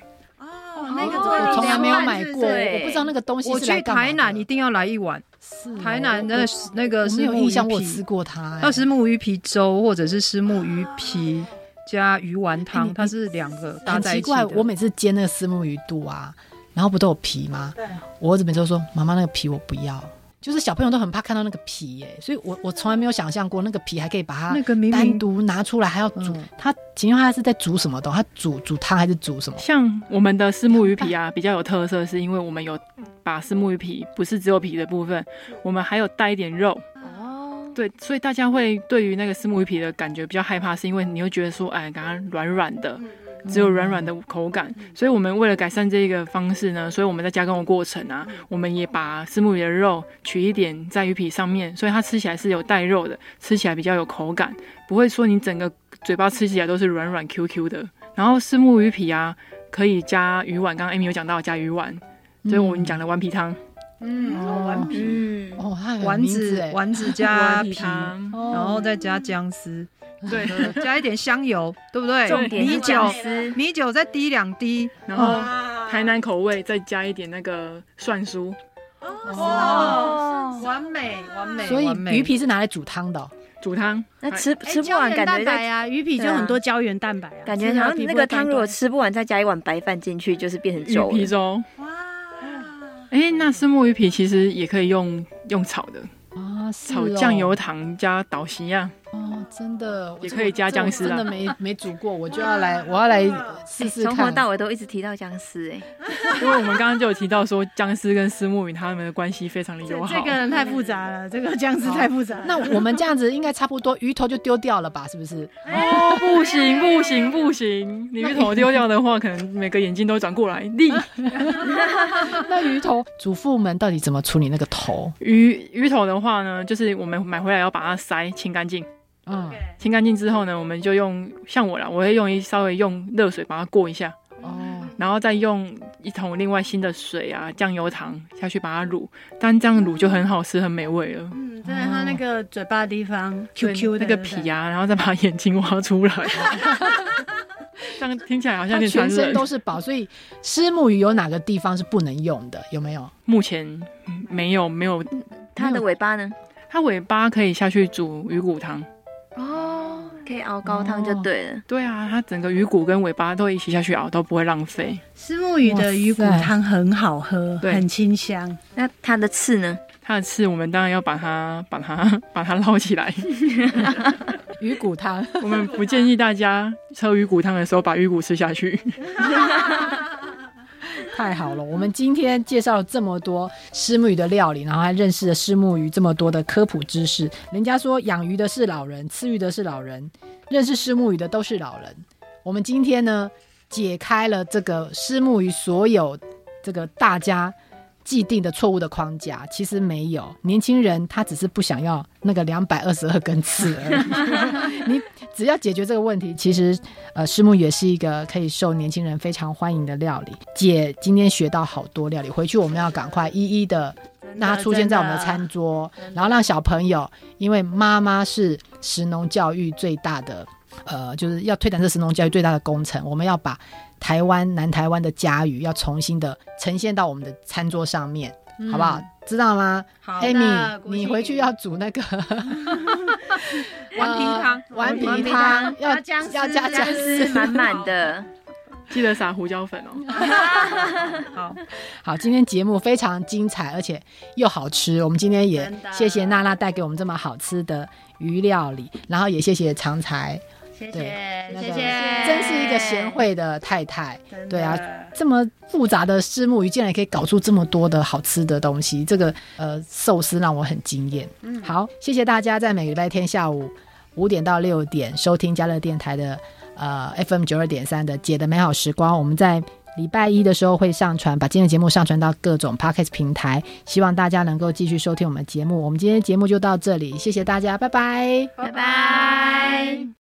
我从来没有买过，我不知道那个东西。我去台南一定要来一碗。是台南的那个虱目鱼皮，我吃过它。要是木鱼皮粥，或者是虱木鱼皮加鱼丸汤，它是两个搭在一起。很奇怪，我每次煎那个虱木鱼肚啊，然后不都有皮吗？对。我儿子每次都说：“妈妈，那个皮我不要。”就是小朋友都很怕看到那个皮耶，所以我我从来没有想象过那个皮还可以把它那个单独拿出来，还要煮。他请问他是在煮什么东西？他煮煮汤还是煮什么？像我们的虱目鱼皮啊，比较有特色，是因为我们有把虱目鱼皮不是只有皮的部分，我们还有带一点肉。哦，对，所以大家会对于那个虱目鱼皮的感觉比较害怕，是因为你会觉得说，哎，刚刚软软的。只有软软的口感，所以我们为了改善这个方式呢，所以我们在加工的过程啊，我们也把石目鱼的肉取一点在鱼皮上面，所以它吃起来是有带肉的，吃起来比较有口感，不会说你整个嘴巴吃起来都是软软 Q Q 的。然后石目鱼皮啊，可以加鱼丸，刚刚 Amy 有讲到加鱼丸，所以我们讲的丸皮汤。嗯，丸皮，哦，丸子，丸子 加皮，然后再加姜丝。对，加一点香油，对不对？重点米酒，米酒再滴两滴，然后台南口味再加一点那个蒜酥。哦，完美完美。所以鱼皮是拿来煮汤的，煮汤。那吃吃不完，感觉在啊，鱼皮就很多胶原蛋白啊，感觉好像那个汤如果吃不完，再加一碗白饭进去，就是变成粥。鱼皮粥。哇，哎，那虱目鱼皮其实也可以用用炒的啊，炒酱油糖加倒席呀。哦，真的也可以加姜丝，真的没没煮过，我就要来，我要来试试看。从头到尾都一直提到僵尸，哎，因为我们刚刚就有提到说僵尸跟思慕云他们的关系非常的友好。这个人太复杂了，这个僵尸太复杂。那我们这样子应该差不多，鱼头就丢掉了吧？是不是？哦，不行不行不行，你鱼头丢掉的话，可能每个眼睛都转过来。立。那鱼头，祖父们到底怎么处理那个头？鱼鱼头的话呢，就是我们买回来要把它塞清干净。嗯，清干净之后呢，我们就用像我啦，我会用一稍微用热水把它过一下，哦，然后再用一桶另外新的水啊，酱油糖下去把它卤，但这样卤就很好吃，很美味了。嗯，在它那个嘴巴的地方，Q Q 那个皮啊，然后再把眼睛挖出来，这样听起来好像全身都是宝。所以虱目鱼有哪个地方是不能用的？有没有？目前没有，没有。它的尾巴呢？它尾巴可以下去煮鱼骨汤。哦，可以熬高汤就对了。对啊，它整个鱼骨跟尾巴都一起下去熬，都不会浪费。石目鱼的鱼骨汤很好喝，很清香。那它的刺呢？它的刺我们当然要把它、把它、把它捞起来。鱼骨汤，我们不建议大家喝鱼骨汤的时候把鱼骨吃下去。太好了，我们今天介绍了这么多虱目鱼的料理，然后还认识了虱目鱼这么多的科普知识。人家说养鱼的是老人，吃鱼的是老人，认识虱目鱼的都是老人。我们今天呢，解开了这个虱目鱼所有这个大家。既定的错误的框架其实没有，年轻人他只是不想要那个两百二十二根刺而已。你只要解决这个问题，其实呃，虱目也是一个可以受年轻人非常欢迎的料理。姐今天学到好多料理，回去我们要赶快一一的让它出现在我们的餐桌，然后让小朋友，因为妈妈是食农教育最大的。呃，就是要推展这食农教育最大的工程，我们要把台湾南台湾的家鱼要重新的呈现到我们的餐桌上面，嗯、好不好？知道吗？好，Amy，你回去要煮那个 丸皮汤，丸皮汤要要姜丝满满的，记得撒胡椒粉哦。好好，今天节目非常精彩，而且又好吃。我们今天也谢谢娜娜带给我们这么好吃的鱼料理，然后也谢谢长财。谢谢，谢谢，真是一个贤惠的太太。对啊，这么复杂的虱目鱼，竟然也可以搞出这么多的好吃的东西。这个呃寿司让我很惊艳。嗯，好，谢谢大家在每个礼拜天下午五点到六点收听加乐电台的呃 FM 九二点三的姐的美好时光。我们在礼拜一的时候会上传，把今天的节目上传到各种 Podcast 平台。希望大家能够继续收听我们的节目。我们今天节目就到这里，谢谢大家，拜拜，拜拜。